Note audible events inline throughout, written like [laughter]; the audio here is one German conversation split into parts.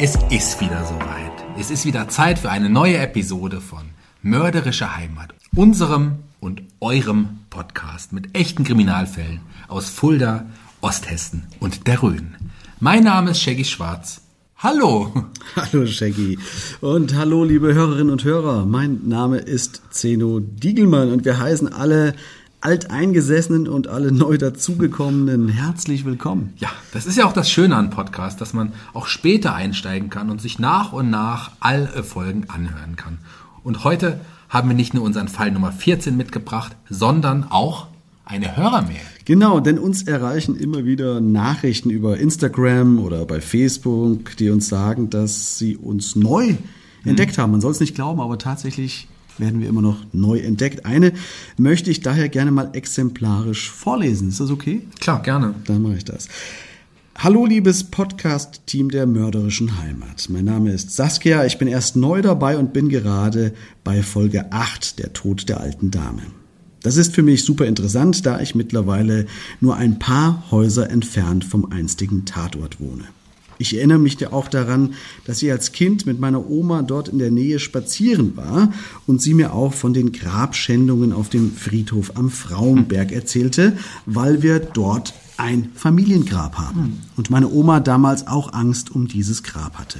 Es ist wieder soweit. Es ist wieder Zeit für eine neue Episode von Mörderische Heimat, unserem und eurem Podcast mit echten Kriminalfällen aus Fulda, Osthessen und der Rhön. Mein Name ist Shaggy Schwarz. Hallo! [laughs] Hallo Shaggy und hallo liebe Hörerinnen und Hörer. Mein Name ist Zeno Diegelmann und wir heißen alle Alteingesessenen und alle neu dazugekommenen herzlich willkommen. Ja, das ist ja auch das Schöne an Podcast, dass man auch später einsteigen kann und sich nach und nach alle Folgen anhören kann. Und heute haben wir nicht nur unseren Fall Nummer 14 mitgebracht, sondern auch eine Hörermail. Genau, denn uns erreichen immer wieder Nachrichten über Instagram oder bei Facebook, die uns sagen, dass sie uns neu mhm. entdeckt haben. Man soll es nicht glauben, aber tatsächlich werden wir immer noch neu entdeckt. Eine möchte ich daher gerne mal exemplarisch vorlesen. Ist das okay? Klar, gerne. Dann mache ich das. Hallo liebes Podcast-Team der mörderischen Heimat. Mein Name ist Saskia, ich bin erst neu dabei und bin gerade bei Folge 8, der Tod der alten Dame. Das ist für mich super interessant, da ich mittlerweile nur ein paar Häuser entfernt vom einstigen Tatort wohne. Ich erinnere mich ja auch daran, dass ich als Kind mit meiner Oma dort in der Nähe spazieren war und sie mir auch von den Grabschändungen auf dem Friedhof am Frauenberg erzählte, weil wir dort ein Familiengrab haben. Und meine Oma damals auch Angst um dieses Grab hatte.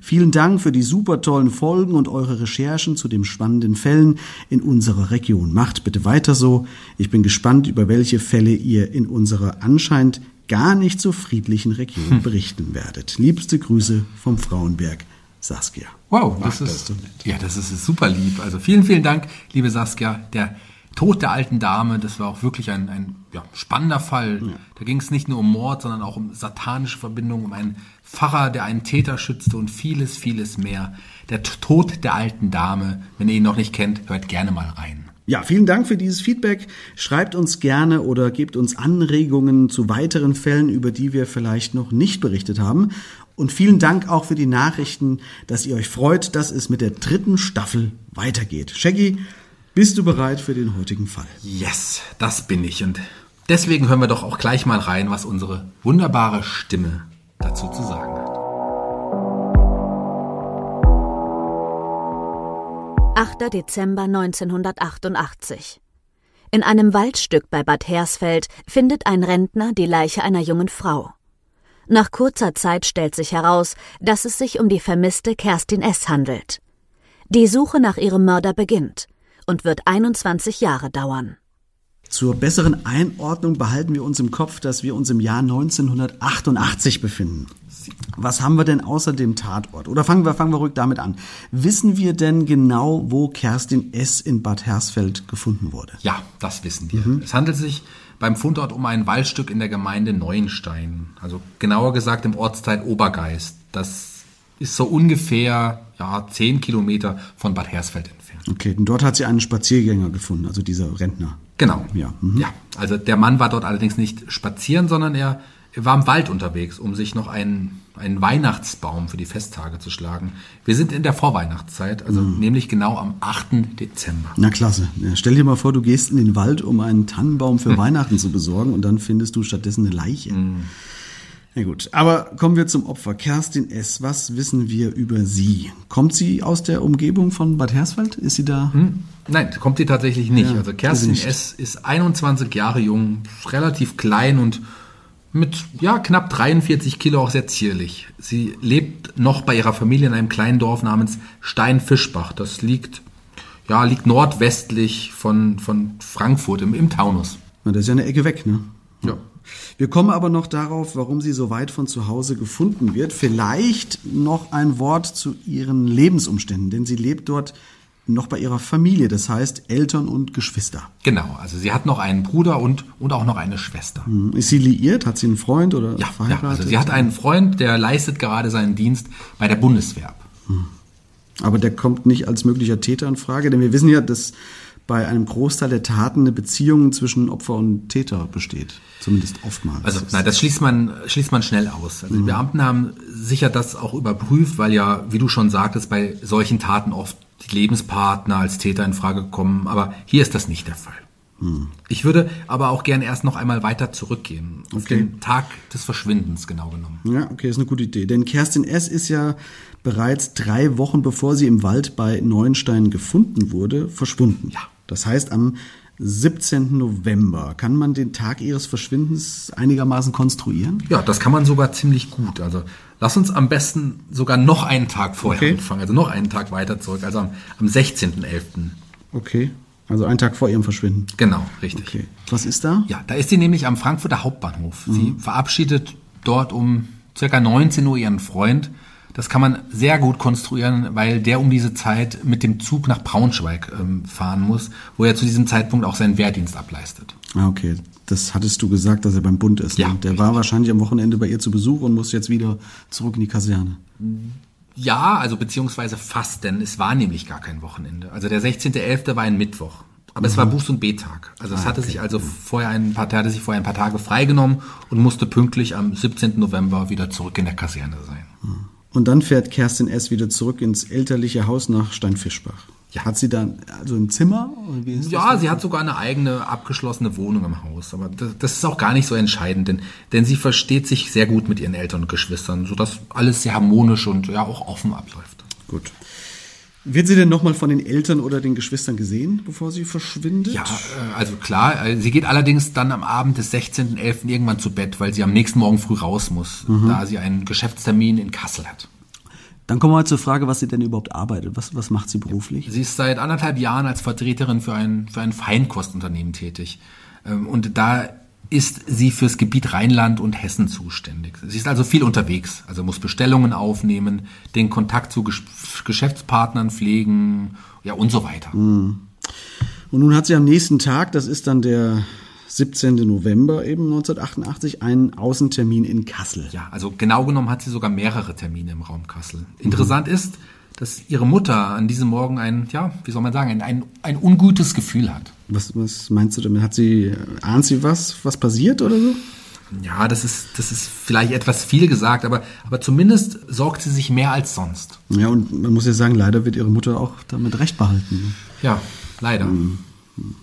Vielen Dank für die super tollen Folgen und eure Recherchen zu den spannenden Fällen in unserer Region. Macht bitte weiter so. Ich bin gespannt, über welche Fälle ihr in unserer anscheinend gar nicht so friedlichen Region hm. berichten werdet. Liebste Grüße vom Frauenberg, Saskia. Wow, das, Ach, ist, das ist ja, das ist super lieb. Also vielen, vielen Dank, liebe Saskia. Der Tod der alten Dame, das war auch wirklich ein, ein ja, spannender Fall. Ja. Da ging es nicht nur um Mord, sondern auch um satanische Verbindungen, um einen Pfarrer, der einen Täter schützte und vieles, vieles mehr. Der Tod der alten Dame, wenn ihr ihn noch nicht kennt, hört gerne mal rein. Ja, vielen Dank für dieses Feedback. Schreibt uns gerne oder gebt uns Anregungen zu weiteren Fällen, über die wir vielleicht noch nicht berichtet haben. Und vielen Dank auch für die Nachrichten, dass ihr euch freut, dass es mit der dritten Staffel weitergeht. Shaggy, bist du bereit für den heutigen Fall? Yes, das bin ich. Und deswegen hören wir doch auch gleich mal rein, was unsere wunderbare Stimme dazu zu sagen hat. 8. Dezember 1988. In einem Waldstück bei Bad Hersfeld findet ein Rentner die Leiche einer jungen Frau. Nach kurzer Zeit stellt sich heraus, dass es sich um die vermisste Kerstin S. handelt. Die Suche nach ihrem Mörder beginnt und wird 21 Jahre dauern. Zur besseren Einordnung behalten wir uns im Kopf, dass wir uns im Jahr 1988 befinden. Was haben wir denn außer dem Tatort? Oder fangen wir, fangen wir ruhig damit an. Wissen wir denn genau, wo Kerstin S. in Bad Hersfeld gefunden wurde? Ja, das wissen wir. Mhm. Es handelt sich beim Fundort um ein Waldstück in der Gemeinde Neuenstein. Also genauer gesagt im Ortsteil Obergeist. Das ist so ungefähr ja, zehn Kilometer von Bad Hersfeld entfernt. Okay, und dort hat sie einen Spaziergänger gefunden, also dieser Rentner. Genau. Ja, mhm. ja. Also der Mann war dort allerdings nicht spazieren, sondern er, er war im Wald unterwegs, um sich noch einen, einen Weihnachtsbaum für die Festtage zu schlagen. Wir sind in der Vorweihnachtszeit, also Mhm. nämlich genau am 8. Dezember. Na klasse. Ja, stell dir mal vor, du gehst in den Wald, um einen Tannenbaum für [laughs] Weihnachten zu besorgen und dann findest du stattdessen eine Leiche. Na gut, aber kommen wir zum Opfer. Kerstin S., was wissen wir über sie? Kommt sie aus der Umgebung von Bad Hersfeld? Ist sie da? Nein, kommt sie tatsächlich nicht. Ja, also Kerstin sie nicht. S. ist 21 Jahre jung, relativ klein und mit ja, knapp 43 Kilo auch sehr zierlich. Sie lebt noch bei ihrer Familie in einem kleinen Dorf namens Steinfischbach. Das liegt, ja, liegt nordwestlich von, von Frankfurt im, im Taunus. Na, das ist ja eine Ecke weg, ne? Ja. Wir kommen aber noch darauf, warum sie so weit von zu Hause gefunden wird. Vielleicht noch ein Wort zu ihren Lebensumständen, denn sie lebt dort noch bei ihrer Familie, das heißt Eltern und Geschwister. Genau, also sie hat noch einen Bruder und, und auch noch eine Schwester. Ist sie liiert? Hat sie einen Freund oder Ja, ja, verheiratet? also sie hat einen Freund, der leistet gerade seinen Dienst bei der Bundeswehr ab. Aber der kommt nicht als möglicher Täter in Frage, denn wir wissen ja, dass bei einem Großteil der Taten eine Beziehung zwischen Opfer und Täter besteht. Zumindest oftmals. Also nein, das schließt man, schließt man schnell aus. Also die Beamten haben sicher das auch überprüft, weil ja, wie du schon sagtest, bei solchen Taten oft die Lebenspartner als Täter in Frage kommen. Aber hier ist das nicht der Fall. Ich würde aber auch gerne erst noch einmal weiter zurückgehen. Auf Okay. den Tag des Verschwindens genau genommen. Ja, okay, ist eine gute Idee. Denn Kerstin S. ist ja bereits drei Wochen bevor sie im Wald bei Neuenstein gefunden wurde, verschwunden. Ja. Das heißt, am 17. November kann man den Tag ihres Verschwindens einigermaßen konstruieren? Ja, das kann man sogar ziemlich gut. Also lass uns am besten sogar noch einen Tag vorher Okay. anfangen, also noch einen Tag weiter zurück, also am, am 16.11. Okay. Also einen Tag vor ihrem Verschwinden. Genau, richtig. Okay. Was ist da? Ja, da ist sie nämlich am Frankfurter Hauptbahnhof. Sie verabschiedet dort um circa 19 Uhr ihren Freund. Das kann man sehr gut konstruieren, weil der um diese Zeit mit dem Zug nach Braunschweig ähm, fahren muss, wo er zu diesem Zeitpunkt auch seinen Wehrdienst ableistet. Ah, okay. Das hattest du gesagt, dass er beim Bund ist. Ja, ne? Der war wahrscheinlich am Wochenende bei ihr zu Besuch und muss jetzt wieder zurück in die Kaserne. Ja, also beziehungsweise fast, denn es war nämlich gar kein Wochenende. Also der 16.11. war ein Mittwoch. Aber es war Buß- und B-Tag. Also es hatte sich also vorher ein paar, hatte sich vorher ein paar Tage freigenommen und musste pünktlich am 17. November wieder zurück in der Kaserne sein. Und dann fährt Kerstin S. wieder zurück ins elterliche Haus nach Steinfischbach. Ja. Hat sie dann also ein Zimmer? Ja, sie hat sogar eine eigene abgeschlossene Wohnung im Haus. Aber das, das ist auch gar nicht so entscheidend, denn, denn sie versteht sich sehr gut mit ihren Eltern und Geschwistern, sodass alles sehr harmonisch und ja auch offen abläuft. Gut. Wird sie denn nochmal von den Eltern oder den Geschwistern gesehen, bevor sie verschwindet? Ja, äh, also klar, äh, sie geht allerdings dann am Abend des 16.11. irgendwann zu Bett, weil sie am nächsten Morgen früh raus muss, da sie einen Geschäftstermin in Kassel hat. Dann kommen wir mal zur Frage, was sie denn überhaupt arbeitet. Was, was macht sie beruflich? Sie ist seit anderthalb Jahren als Vertreterin für ein, für ein Feinkostunternehmen tätig. Ähm, Und da ist sie fürs Gebiet Rheinland und Hessen zuständig. Sie ist also viel unterwegs, also muss Bestellungen aufnehmen, den Kontakt zu Gesch Geschäftspartnern pflegen, ja und so weiter. Und nun hat sie am nächsten Tag, das ist dann der 17. November eben 1988, einen Außentermin in Kassel. Ja, also genau genommen hat sie sogar mehrere Termine im Raum Kassel. Interessant ist, dass ihre Mutter an diesem Morgen ein, ja, wie soll man sagen, ein, ein, ein ungutes Gefühl hat. Was, was meinst du damit? Hat sie, ahnt sie was, was passiert oder so? Ja, das ist, das ist vielleicht etwas viel gesagt, aber, aber zumindest sorgt sie sich mehr als sonst. Ja, und man muss ja sagen, leider wird ihre Mutter auch damit recht behalten. Ja, leider.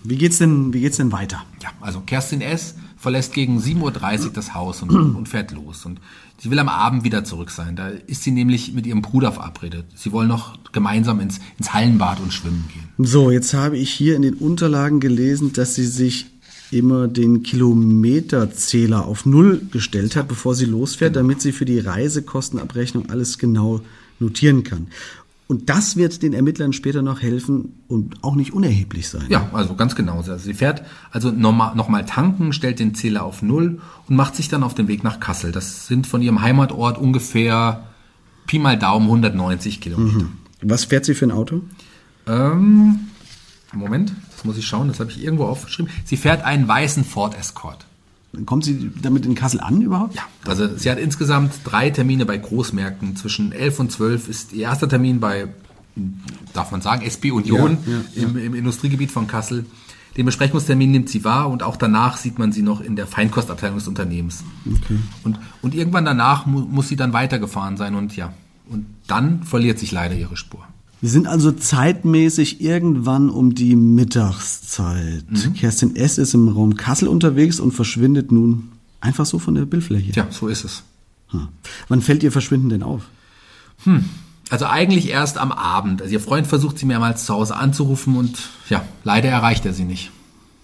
Wie geht's denn, wie geht's denn weiter? Ja, also Kerstin S. verlässt gegen 7.30 Uhr das Haus und, [clears throat] und fährt los. Und sie will am Abend wieder zurück sein. Da ist sie nämlich mit ihrem Bruder verabredet. Sie wollen noch gemeinsam ins, ins Hallenbad und schwimmen gehen. So, jetzt habe ich hier in den Unterlagen gelesen, dass sie sich immer den Kilometerzähler auf Null gestellt hat, bevor sie losfährt, damit sie für die Reisekostenabrechnung alles genau notieren kann. Und das wird den Ermittlern später noch helfen und auch nicht unerheblich sein. Ja, also ganz genau. Also sie fährt also nochmal noch mal tanken, stellt den Zähler auf Null und macht sich dann auf den Weg nach Kassel. Das sind von ihrem Heimatort ungefähr Pi mal Daumen 190 Kilometer. Was fährt sie für ein Auto? Ähm, Moment, das muss ich schauen, das habe ich irgendwo aufgeschrieben. Sie fährt einen weißen Ford Escort. Kommt sie damit in Kassel an überhaupt? Ja, also sie hat insgesamt drei Termine bei Großmärkten. Zwischen 11 und 12 ist ihr erster Termin bei, darf man sagen, SP Union Ja, ja, im, im Industriegebiet von Kassel. Den Besprechungstermin nimmt sie wahr und auch danach sieht man sie noch in der Feinkostabteilung des Unternehmens. Und, und irgendwann danach mu muss sie dann weitergefahren sein und ja, und dann verliert sich leider ihre Spur. Wir sind also zeitmäßig irgendwann um die Mittagszeit. Mhm. Kerstin S. ist im Raum Kassel unterwegs und verschwindet nun einfach so von der Bildfläche. Tja, so ist es. Hm. Wann fällt ihr Verschwinden denn auf? Also eigentlich erst am Abend. Also ihr Freund versucht sie mehrmals zu Hause anzurufen und ja, leider erreicht er sie nicht.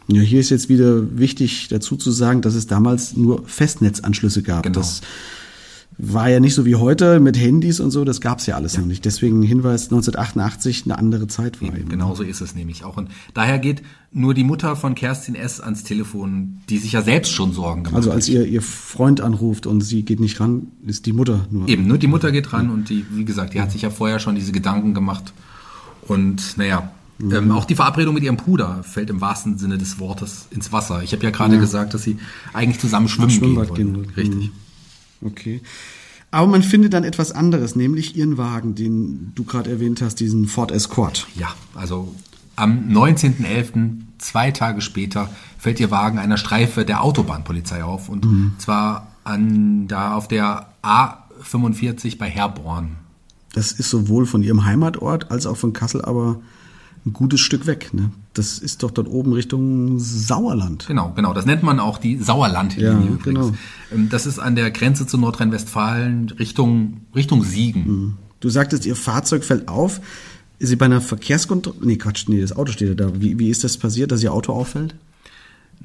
Ja, hier ist jetzt wieder wichtig dazu zu sagen, dass es damals nur Festnetzanschlüsse gab. Genau. Das war ja nicht so wie heute mit Handys und so, das gab es ja alles noch nicht. Deswegen Hinweis 1988 eine andere Zeit war eben. Genau so ist es nämlich auch. Und daher geht nur die Mutter von Kerstin S. ans Telefon, die sich ja selbst schon Sorgen gemacht Also hat. als ihr, ihr Freund anruft und sie geht nicht ran, ist die Mutter nur. Eben, nur die Mutter geht ran und die, wie gesagt, die hat sich ja vorher schon diese Gedanken gemacht. Und naja, Mhm. ähm, auch die Verabredung mit ihrem Bruder fällt im wahrsten Sinne des Wortes ins Wasser. Ich habe ja gerade gesagt, dass sie eigentlich zusammen schwimmen gehen wollten. gehen. Richtig. Okay. Aber man findet dann etwas anderes, nämlich ihren Wagen, den du gerade erwähnt hast, diesen Ford Escort. Ja, also am 19.11., zwei Tage später, fällt ihr Wagen einer Streife der Autobahnpolizei auf. Und Mhm. zwar an, da auf der A45 bei Herborn. Das ist sowohl von ihrem Heimatort als auch von Kassel aber ein gutes Stück weg. Ne? Das ist doch dort oben Richtung Sauerland. Genau, genau. Das nennt man auch die Sauerlandlinie Ja, übrigens. genau. Ähm, Das ist an der Grenze zu Nordrhein-Westfalen Richtung, Richtung Siegen. Du sagtest, ihr Fahrzeug fällt auf. Ist sie bei einer Verkehrskontrolle? Nee, Quatsch, nee, das Auto steht ja da. Wie, wie ist das passiert, dass ihr Auto auffällt?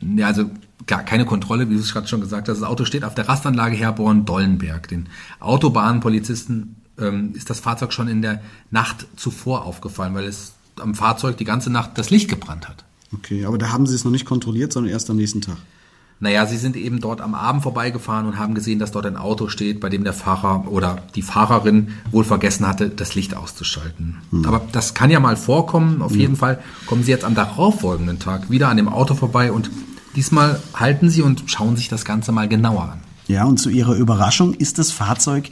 Ja, also gar keine Kontrolle, wie du es gerade schon gesagt hast. Das Auto steht auf der Rastanlage Herborn-Dollenberg. Den Autobahnpolizisten ähm, ist das Fahrzeug schon in der Nacht zuvor aufgefallen, weil es am Fahrzeug die ganze Nacht das Licht gebrannt hat. Okay, aber da haben sie es noch nicht kontrolliert, sondern erst am nächsten Tag. Naja, sie sind eben dort am Abend vorbeigefahren und haben gesehen, dass dort ein Auto steht, bei dem der Fahrer oder die Fahrerin wohl vergessen hatte, das Licht auszuschalten. Aber das kann ja mal vorkommen. Auf jeden Fall kommen sie jetzt am darauffolgenden Tag wieder an dem Auto vorbei und diesmal halten sie und schauen sich das Ganze mal genauer an. Ja, und zu ihrer Überraschung ist das Fahrzeug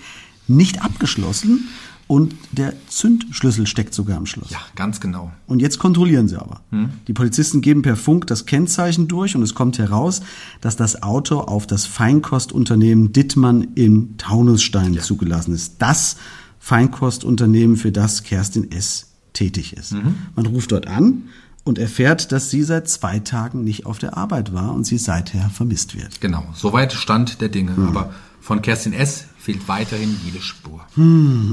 nicht abgeschlossen und der Zündschlüssel steckt sogar im Schloss. Ja, ganz genau. Und jetzt kontrollieren sie aber. Die Polizisten geben per Funk das Kennzeichen durch und es kommt heraus, dass das Auto auf das Feinkostunternehmen Dittmann in Taunusstein zugelassen ist. Das Feinkostunternehmen, für das Kerstin S. tätig ist. Man ruft dort an und erfährt, dass sie seit zwei Tagen nicht auf der Arbeit war und sie seither vermisst wird. Genau. Soweit Stand der Dinge. Aber von Kerstin S. fehlt weiterhin jede Spur.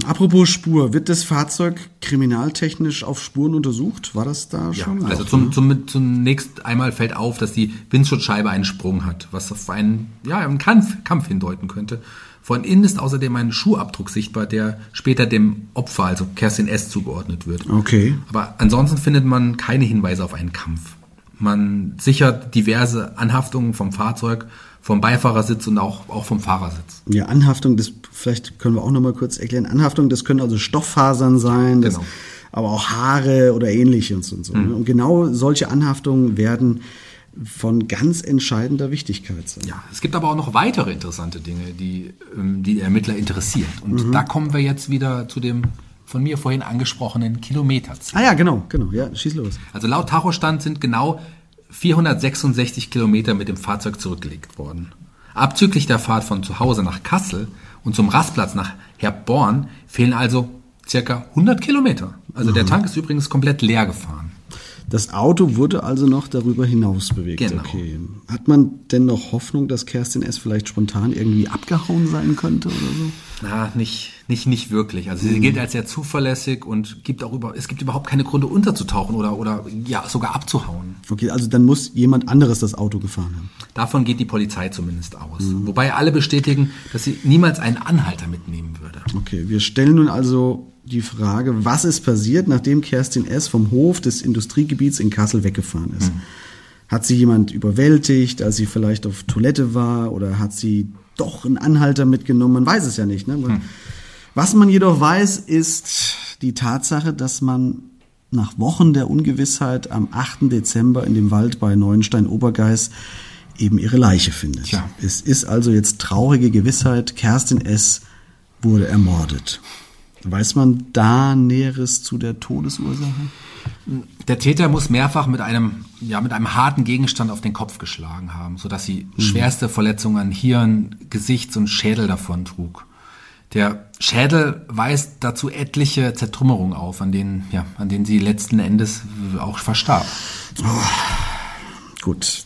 Apropos Spur, wird das Fahrzeug kriminaltechnisch auf Spuren untersucht? War das da Ja, schon? also zum, zum, zunächst einmal fällt auf, dass die Windschutzscheibe einen Sprung hat, was auf einen, ja, einen Kampf, Kampf hindeuten könnte. Von innen ist außerdem ein Schuhabdruck sichtbar, der später dem Opfer, also Kerstin S., zugeordnet wird. Okay. Aber ansonsten findet man keine Hinweise auf einen Kampf. Man sichert diverse Anhaftungen vom Fahrzeug, vom Beifahrersitz und auch, auch vom Fahrersitz. Ja, Anhaftung, das vielleicht können wir auch noch mal kurz erklären. Anhaftung, das können also Stofffasern sein, das, Genau. aber auch Haare oder ähnliches und so. Mhm. ne? Und genau solche Anhaftungen werden von ganz entscheidender Wichtigkeit sein. Ja, es gibt aber auch noch weitere interessante Dinge, die ähm, die Ermittler interessiert. Und Mhm. da kommen wir jetzt wieder zu dem von mir vorhin angesprochenen Kilometerziel. Ah ja, genau, genau. Ja, schieß los. Also laut Tachostand sind genau 466 Kilometer mit dem Fahrzeug zurückgelegt worden. Abzüglich der Fahrt von zu Hause nach Kassel und zum Rastplatz nach Herborn fehlen also circa 100 Kilometer. Also Mhm. der Tank ist übrigens komplett leer gefahren. Das Auto wurde also noch darüber hinaus bewegt. Genau. Okay. Hat man denn noch Hoffnung, dass Kerstin S. vielleicht spontan irgendwie abgehauen sein könnte oder so? Na, nicht, nicht, nicht wirklich. Also sie gilt als sehr zuverlässig und gibt auch über, es gibt überhaupt keine Gründe unterzutauchen oder, oder ja, sogar abzuhauen. Okay, also dann muss jemand anderes das Auto gefahren haben. Davon geht die Polizei zumindest aus. Wobei alle bestätigen, dass sie niemals einen Anhalter mitnehmen würde. Okay, wir stellen nun also die Frage, was ist passiert, nachdem Kerstin S. vom Hof des Industriegebiets in Kassel weggefahren ist? Hat sie jemand überwältigt, als sie vielleicht auf Toilette war oder hat sie doch einen Anhalter mitgenommen? Man weiß es ja nicht. Ne? Was man jedoch weiß, ist die Tatsache, dass man nach Wochen der Ungewissheit am 8. Dezember in dem Wald bei Neuenstein-Obergeis eben ihre Leiche findet. Tja. Es ist also jetzt traurige Gewissheit, Kerstin S. wurde ermordet. Weiß man da Näheres zu der Todesursache? Der Täter muss mehrfach mit einem, ja, mit einem harten Gegenstand auf den Kopf geschlagen haben, sodass sie schwerste Verletzungen an Hirn, Gesichts- und Schädel davon trug. Der Schädel weist dazu etliche Zertrümmerungen auf, an denen, ja, an denen sie letzten Endes auch verstarb. Gut.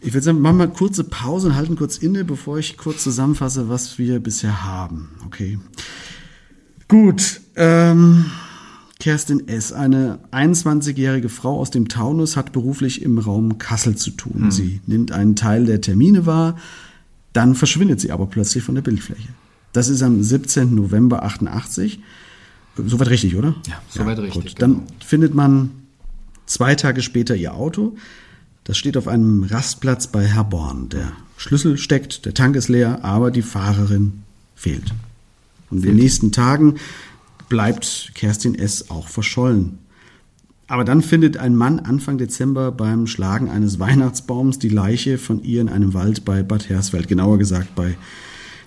Ich würde sagen, machen wir kurze Pause und halten kurz inne, bevor ich kurz zusammenfasse, was wir bisher haben. Okay. Gut. Ähm, Kerstin S., eine 21-jährige Frau aus dem Taunus, hat beruflich im Raum Kassel zu tun. Sie nimmt einen Teil der Termine wahr, dann verschwindet sie aber plötzlich von der Bildfläche. Das ist am 17. November 88. Soweit richtig, oder? Ja, soweit richtig, Gut. Dann genau. findet man zwei Tage später ihr Auto. Das steht auf einem Rastplatz bei Herborn. Der Schlüssel steckt, der Tank ist leer, aber die Fahrerin fehlt. Und in den nächsten Tagen bleibt Kerstin S. auch verschollen. Aber dann findet ein Mann Anfang Dezember beim Schlagen eines Weihnachtsbaums die Leiche von ihr in einem Wald bei Bad Hersfeld, genauer gesagt bei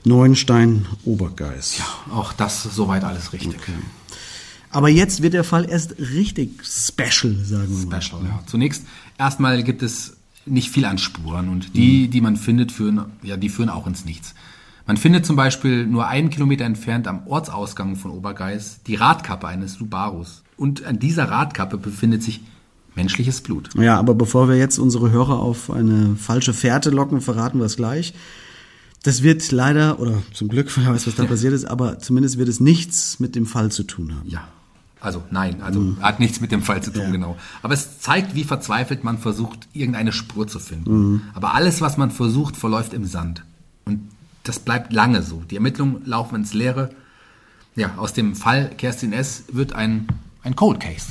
Neuenstein-Obergeis. Auch das soweit alles richtig. Aber jetzt wird der Fall erst richtig special, sagen wir mal. Special, ja. Zunächst erstmal gibt es nicht viel an Spuren und die, die man findet, führen, ja, die führen auch ins Nichts. Man findet zum Beispiel nur einen Kilometer entfernt am Ortsausgang von Obergeis die Radkappe eines Subarus. Und an dieser Radkappe befindet sich menschliches Blut. Ja, aber bevor wir jetzt unsere Hörer auf eine falsche Fährte locken, verraten wir es gleich. Das wird leider, oder zum Glück, [laughs] wer weiß, was da passiert ist, aber zumindest wird es nichts mit dem Fall zu tun haben. Ja. Also nein, also hat nichts mit dem Fall zu tun, Ja. genau. Aber es zeigt, wie verzweifelt man versucht, irgendeine Spur zu finden. Aber alles, was man versucht, verläuft im Sand. Und das bleibt lange so. Die Ermittlungen laufen ins Leere. Ja, aus dem Fall Kerstin S. wird ein, ein Cold Case.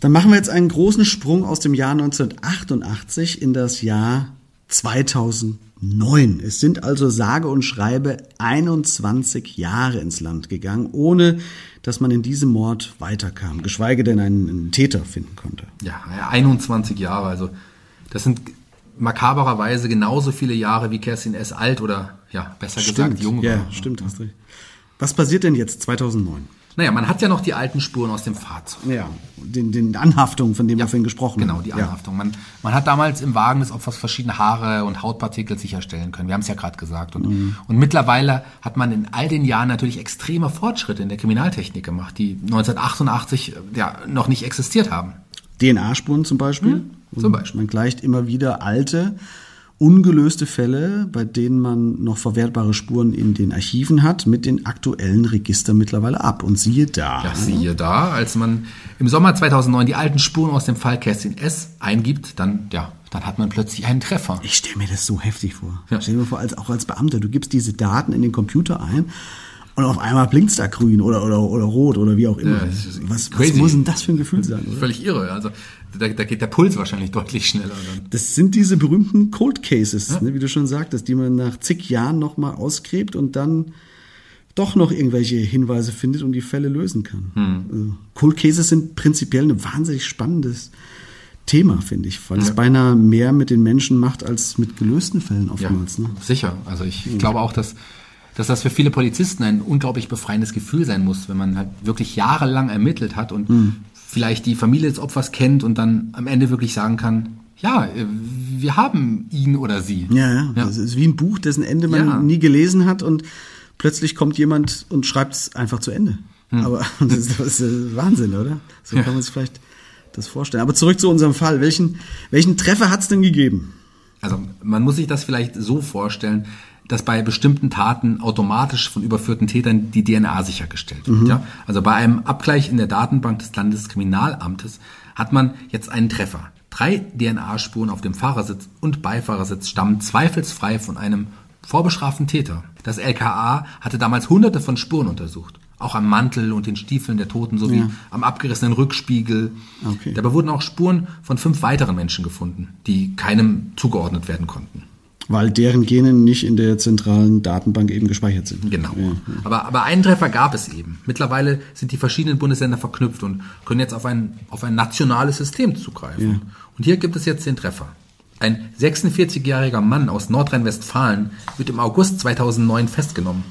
Dann machen wir jetzt einen großen Sprung aus dem Jahr 1988 in das Jahr 2009. Es sind also sage und schreibe 21 Jahre ins Land gegangen, ohne dass man in diesem Mord weiterkam, geschweige denn einen, einen Täter finden konnte. Ja, 21 Jahre. Also das sind makabererweise genauso viele Jahre wie Kerstin S. alt oder ja, besser gesagt jung ja, war. stimmt, hast recht. Was passiert denn jetzt 2009? Naja, man hat ja noch die alten Spuren aus dem Fahrzeug. Ja, den, den Anhaftungen, von dem wir vorhin gesprochen Genau, haben. die Ja. Anhaftung. Man, man hat damals im Wagen des Opfers verschiedene Haare und Hautpartikel sicherstellen können. Wir haben es ja gerade gesagt. Und, Mhm. und mittlerweile hat man in all den Jahren natürlich extreme Fortschritte in der Kriminaltechnik gemacht, die 1988 äh, ja noch nicht existiert haben. DNA-Spuren zum Beispiel. Mhm, zum Beispiel. Man gleicht immer wieder alte, ungelöste Fälle, bei denen man noch verwertbare Spuren in den Archiven hat, mit den aktuellen Registern mittlerweile ab. Und siehe da. Ja, siehe da, als man im Sommer 2009 die alten Spuren aus dem Fall Kerstin S. eingibt, dann, ja, dann hat man plötzlich einen Treffer. Ich stelle mir das so heftig vor. Ja. Stell dir vor, als, auch als Beamter, du gibst diese Daten in den Computer ein und auf einmal blinkt's da grün oder, oder, oder rot oder wie auch immer. Ja, was, was muss denn das für ein Gefühl sein, oder? Völlig irre. Also da, da geht der Puls wahrscheinlich deutlich schneller dann. Das sind diese berühmten Cold Cases, ne, wie du schon sagtest, die man nach zig Jahren nochmal ausgräbt und dann doch noch irgendwelche Hinweise findet und die Fälle lösen kann. Also, Cold Cases sind prinzipiell ein wahnsinnig spannendes Thema, finde ich, weil es beinahe mehr mit den Menschen macht als mit gelösten Fällen oftmals. Ne? Sicher. Also ich, ich glaube auch, dass, dass das für viele Polizisten ein unglaublich befreiendes Gefühl sein muss, wenn man halt wirklich jahrelang ermittelt hat und Hm. vielleicht die Familie des Opfers kennt und dann am Ende wirklich sagen kann, ja, äh, wir haben ihn oder sie. Ja, ja, Das ist wie ein Buch, dessen Ende man Ja. nie gelesen hat und plötzlich kommt jemand und schreibt es einfach zu Ende. Aber [laughs] das ist, das ist Wahnsinn, oder? So kann man sich vielleicht das vorstellen. Aber zurück zu unserem Fall. Welchen, welchen Treffer hat es denn gegeben? Also man muss sich das vielleicht so vorstellen, dass bei bestimmten Taten automatisch von überführten Tätern die DNA sichergestellt wird. Ja? Also bei einem Abgleich in der Datenbank des Landeskriminalamtes hat man jetzt einen Treffer. Drei DNA-Spuren auf dem Fahrersitz und Beifahrersitz stammen zweifelsfrei von einem vorbestraften Täter. Das LKA hatte damals hunderte von Spuren untersucht. Auch am Mantel und den Stiefeln der Toten sowie Ja. am abgerissenen Rückspiegel. Okay. Dabei wurden auch Spuren von fünf weiteren Menschen gefunden, die keinem zugeordnet werden konnten. Weil deren Gene nicht in der zentralen Datenbank eben gespeichert sind. Genau. Aber, aber einen Treffer gab es eben. Mittlerweile sind die verschiedenen Bundesländer verknüpft und können jetzt auf ein, auf ein nationales System zugreifen. Ja. Und hier gibt es jetzt den Treffer. Ein 46-jähriger Mann aus Nordrhein-Westfalen wird im August 2009 festgenommen.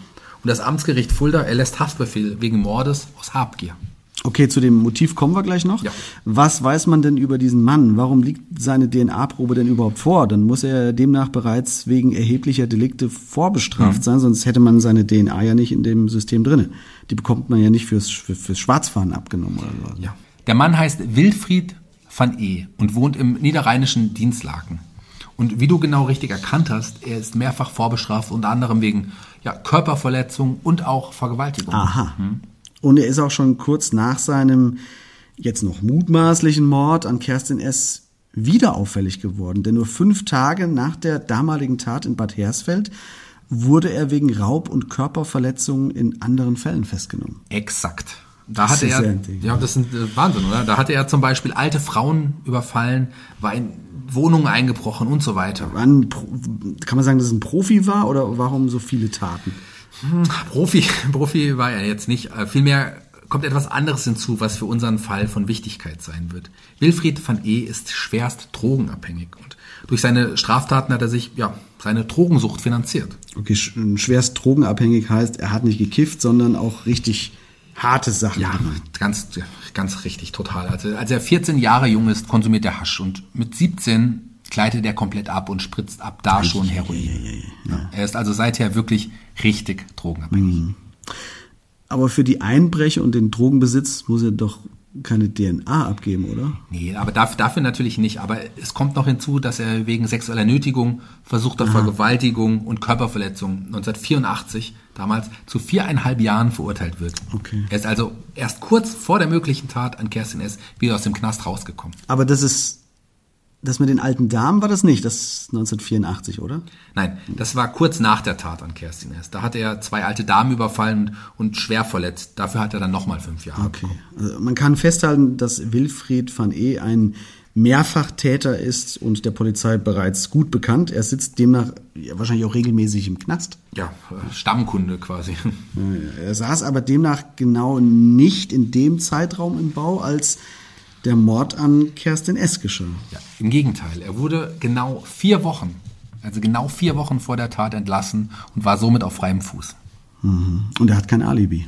Und das Amtsgericht Fulda erlässt Haftbefehl wegen Mordes aus Habgier. Okay, zu dem Motiv kommen wir gleich noch. Ja. Was weiß man denn über diesen Mann? Warum liegt seine DNA-Probe denn überhaupt vor? Dann muss er demnach bereits wegen erheblicher Delikte vorbestraft Mhm. sein, sonst hätte man seine DNA ja nicht in dem System drinne. Die bekommt man ja nicht fürs, für, fürs Schwarzfahren abgenommen oder so. Ja. Der Mann heißt Wilfried van E. und wohnt im niederrheinischen Dienstlaken. Und wie du genau richtig erkannt hast, er ist mehrfach vorbestraft, unter anderem wegen ja, Körperverletzung und auch Vergewaltigung. Aha. Und er ist auch schon kurz nach seinem jetzt noch mutmaßlichen Mord an Kerstin S. wieder auffällig geworden. Denn nur fünf Tage nach der damaligen Tat in Bad Hersfeld wurde er wegen Raub und Körperverletzungen in anderen Fällen festgenommen. Exakt. Da Das hatte er, Ding. ja, das ist äh, Wahnsinn, oder? Da hatte er zum Beispiel alte Frauen überfallen, war in Wohnungen eingebrochen und so weiter. Ein kann man sagen, dass es ein Profi war oder warum so viele Taten? Profi, [laughs] Profi war er jetzt nicht. Äh, Vielmehr kommt etwas anderes hinzu, was für unseren Fall von Wichtigkeit sein wird. Wilfried van E. ist schwerst drogenabhängig und durch seine Straftaten hat er sich ja seine Drogensucht finanziert. Okay, sch- schwerst drogenabhängig heißt, er hat nicht gekifft, sondern auch richtig harte Sachen Ja, ganz, ganz richtig, total. Also, als er 14 Jahre jung ist, konsumiert er Hasch und mit 17 gleitet er komplett ab und spritzt ab da schon Heroin. Ja, er ist also seither wirklich richtig drogenabhängig. Aber für die Einbrecher und den Drogenbesitz muss er doch keine DNA abgeben, oder? Nee, aber dafür, dafür natürlich nicht. Aber es kommt noch hinzu, dass er wegen sexueller Nötigung, versuchter Vergewaltigung und Körperverletzung 1984 damals zu viereinhalb Jahren verurteilt wird. Okay. Er ist also erst kurz vor der möglichen Tat an Kerstin S. wieder aus dem Knast rausgekommen. Aber das ist, das mit den alten Damen war das nicht, das ist 1984, oder? Nein, das war kurz nach der Tat an Kerstin S. Da hat er zwei alte Damen überfallen und schwer verletzt. Dafür hat er dann nochmal fünf Jahre. Okay. Also man kann festhalten, dass Wilfried van E. ein Mehrfachtäter ist und der Polizei bereits gut bekannt. Er sitzt demnach wahrscheinlich auch regelmäßig im Knast. Ja, Stammkunde quasi. Er saß aber demnach genau nicht in dem Zeitraum im Bau, als der Mord an Kerstin S. geschah. Ja, Im Gegenteil, er wurde genau vier Wochen, also genau vier Wochen vor der Tat entlassen und war somit auf freiem Fuß. Und er hat kein Alibi.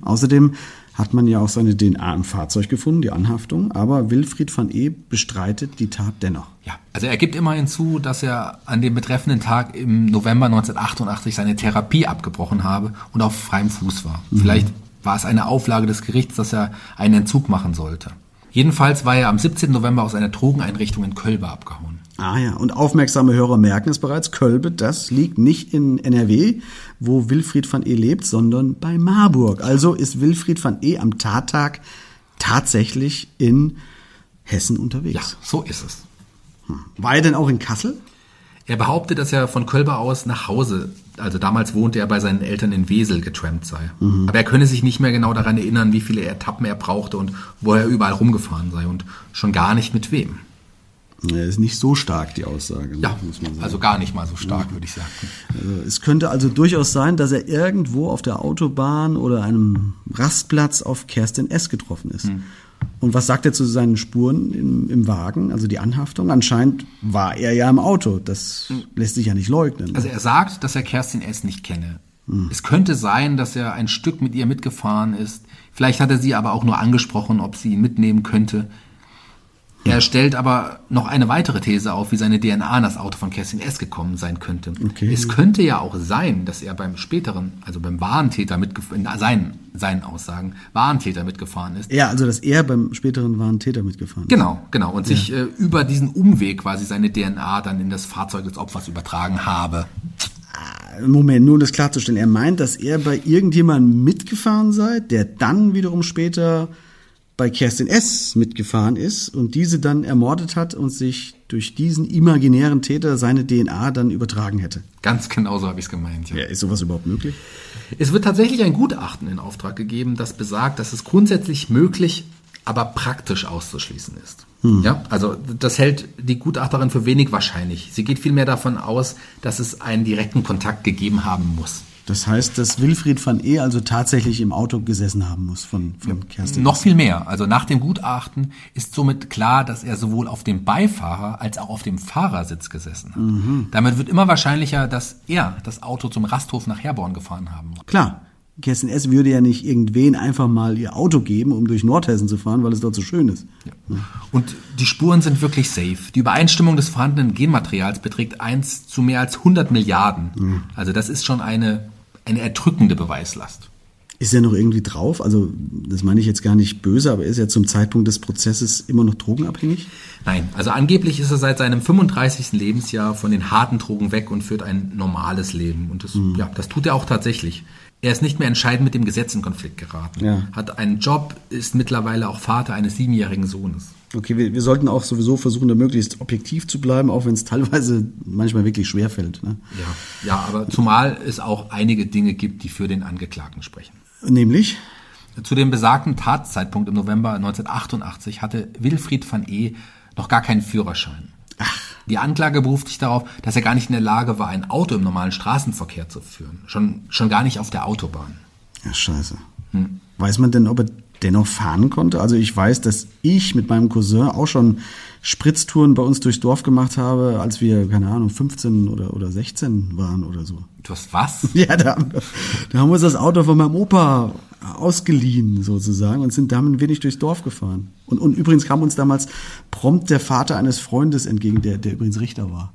Außerdem hat man ja auch seine DNA im Fahrzeug gefunden, die Anhaftung, aber Wilfried van E. bestreitet die Tat dennoch. Ja, also er gibt immer hinzu, dass er an dem betreffenden Tag im November 1988 seine Therapie abgebrochen habe und auf freiem Fuß war. Vielleicht war es eine Auflage des Gerichts, dass er einen Entzug machen sollte. Jedenfalls war er am 17. November aus einer Drogeneinrichtung in Kölbe abgehauen. Ah ja, und aufmerksame Hörer merken es bereits, Kölbe, das liegt nicht in NRW, wo Wilfried van E. lebt, sondern bei Marburg. Also ist Wilfried van E. am Tattag tatsächlich in Hessen Ja, unterwegs. so ist es. War er denn auch in Kassel? Er behauptet, dass er von Kölbe aus nach Hause, also damals wohnte er bei seinen Eltern in Wesel, getrampt sei. Aber er könne sich nicht mehr genau daran erinnern, wie viele Etappen er brauchte und wo er überall rumgefahren sei und schon gar nicht mit wem. Er ist nicht so stark, die Aussage, Ja, muss man sagen. also gar nicht mal so stark, würde ich sagen. Also es könnte also durchaus sein, dass er irgendwo auf der Autobahn oder einem Rastplatz auf Kerstin S. getroffen ist. Und was sagt er zu seinen Spuren im, im Wagen, also die Anhaftung? Anscheinend war er ja im Auto. Das lässt sich ja nicht leugnen. Also er sagt, dass er Kerstin S. nicht kenne. Es könnte sein, dass er ein Stück mit ihr mitgefahren ist. Vielleicht hat er sie aber auch nur angesprochen, ob sie ihn mitnehmen könnte. Er stellt aber noch eine weitere These auf, wie seine DNA in das Auto von Kerstin S. gekommen sein könnte. Okay. Es könnte ja auch sein, dass er beim späteren, also beim wahren Täter mitgefahren, in seinen, seinen Aussagen, wahren Täter mitgefahren ist. ja, also dass er beim späteren wahren Täter mitgefahren ist. Genau, genau. Und sich äh, über diesen Umweg quasi seine DNA dann in das Fahrzeug des Opfers übertragen habe. Moment, nur um das klarzustellen. Er meint, dass er bei irgendjemandem mitgefahren sei, der dann wiederum später bei Kerstin S. mitgefahren ist und diese dann ermordet hat und sich durch diesen imaginären Täter seine DNA dann übertragen hätte. Ganz genau so habe ich es gemeint. Ja. Ja, ist sowas überhaupt möglich? Es wird tatsächlich ein Gutachten in Auftrag gegeben, das besagt, dass es grundsätzlich möglich, aber praktisch auszuschließen ist. Ja, also das hält die Gutachterin für wenig wahrscheinlich. Sie geht vielmehr davon aus, dass es einen direkten Kontakt gegeben haben muss. Das heißt, dass Wilfried van E. also tatsächlich im Auto gesessen haben muss von, von Kerstin. Noch viel mehr. Also nach dem Gutachten ist somit klar, dass er sowohl auf dem Beifahrer als auch auf dem Fahrersitz gesessen hat. Damit wird immer wahrscheinlicher, dass er das Auto zum Rasthof nach Herborn gefahren haben muss. Klar, Kerstin S. würde ja nicht irgendwen einfach mal ihr Auto geben, um durch Nordhessen zu fahren, weil es dort so schön ist. Und die Spuren sind wirklich safe. Die Übereinstimmung des vorhandenen Genmaterials beträgt 1 zu mehr als 100 Milliarden. Also das ist schon eine, eine erdrückende Beweislast. Ist er noch irgendwie drauf? Also, das meine ich jetzt gar nicht böse, aber ist er zum Zeitpunkt des Prozesses immer noch drogenabhängig? Nein, also angeblich ist er seit seinem 35. Lebensjahr von den harten Drogen weg und führt ein normales Leben. Und das, ja, das tut er auch tatsächlich. Er ist nicht mehr entscheidend mit dem Gesetz in Konflikt geraten. Ja. Hat einen Job, ist mittlerweile auch Vater eines siebenjährigen Sohnes. Okay, wir, wir sollten auch sowieso versuchen, da möglichst objektiv zu bleiben, auch wenn es teilweise manchmal wirklich schwerfällt. Ne? Ja, ja, aber zumal es auch einige Dinge gibt, die für den Angeklagten sprechen. Nämlich? Zu dem besagten Tatzeitpunkt im November 1988 hatte Wilfried van E. noch gar keinen Führerschein. Die Anklage beruft sich darauf, dass er gar nicht in der Lage war, ein Auto im normalen Straßenverkehr zu führen. Schon, schon gar nicht auf der Autobahn. Ja, scheiße. Weiß man denn, ob er dennoch fahren konnte? Also ich weiß, dass ich mit meinem Cousin auch schon Spritztouren bei uns durchs Dorf gemacht habe, als wir, keine Ahnung, 15 oder, oder 16 waren oder so. Du hast was? [laughs] Ja, da, haben wir- da haben wir uns das Auto von meinem Opa ausgeliehen sozusagen und sind damit ein wenig durchs Dorf gefahren. Und, und übrigens kam uns damals prompt der Vater eines Freundes entgegen, der, der übrigens Richter war.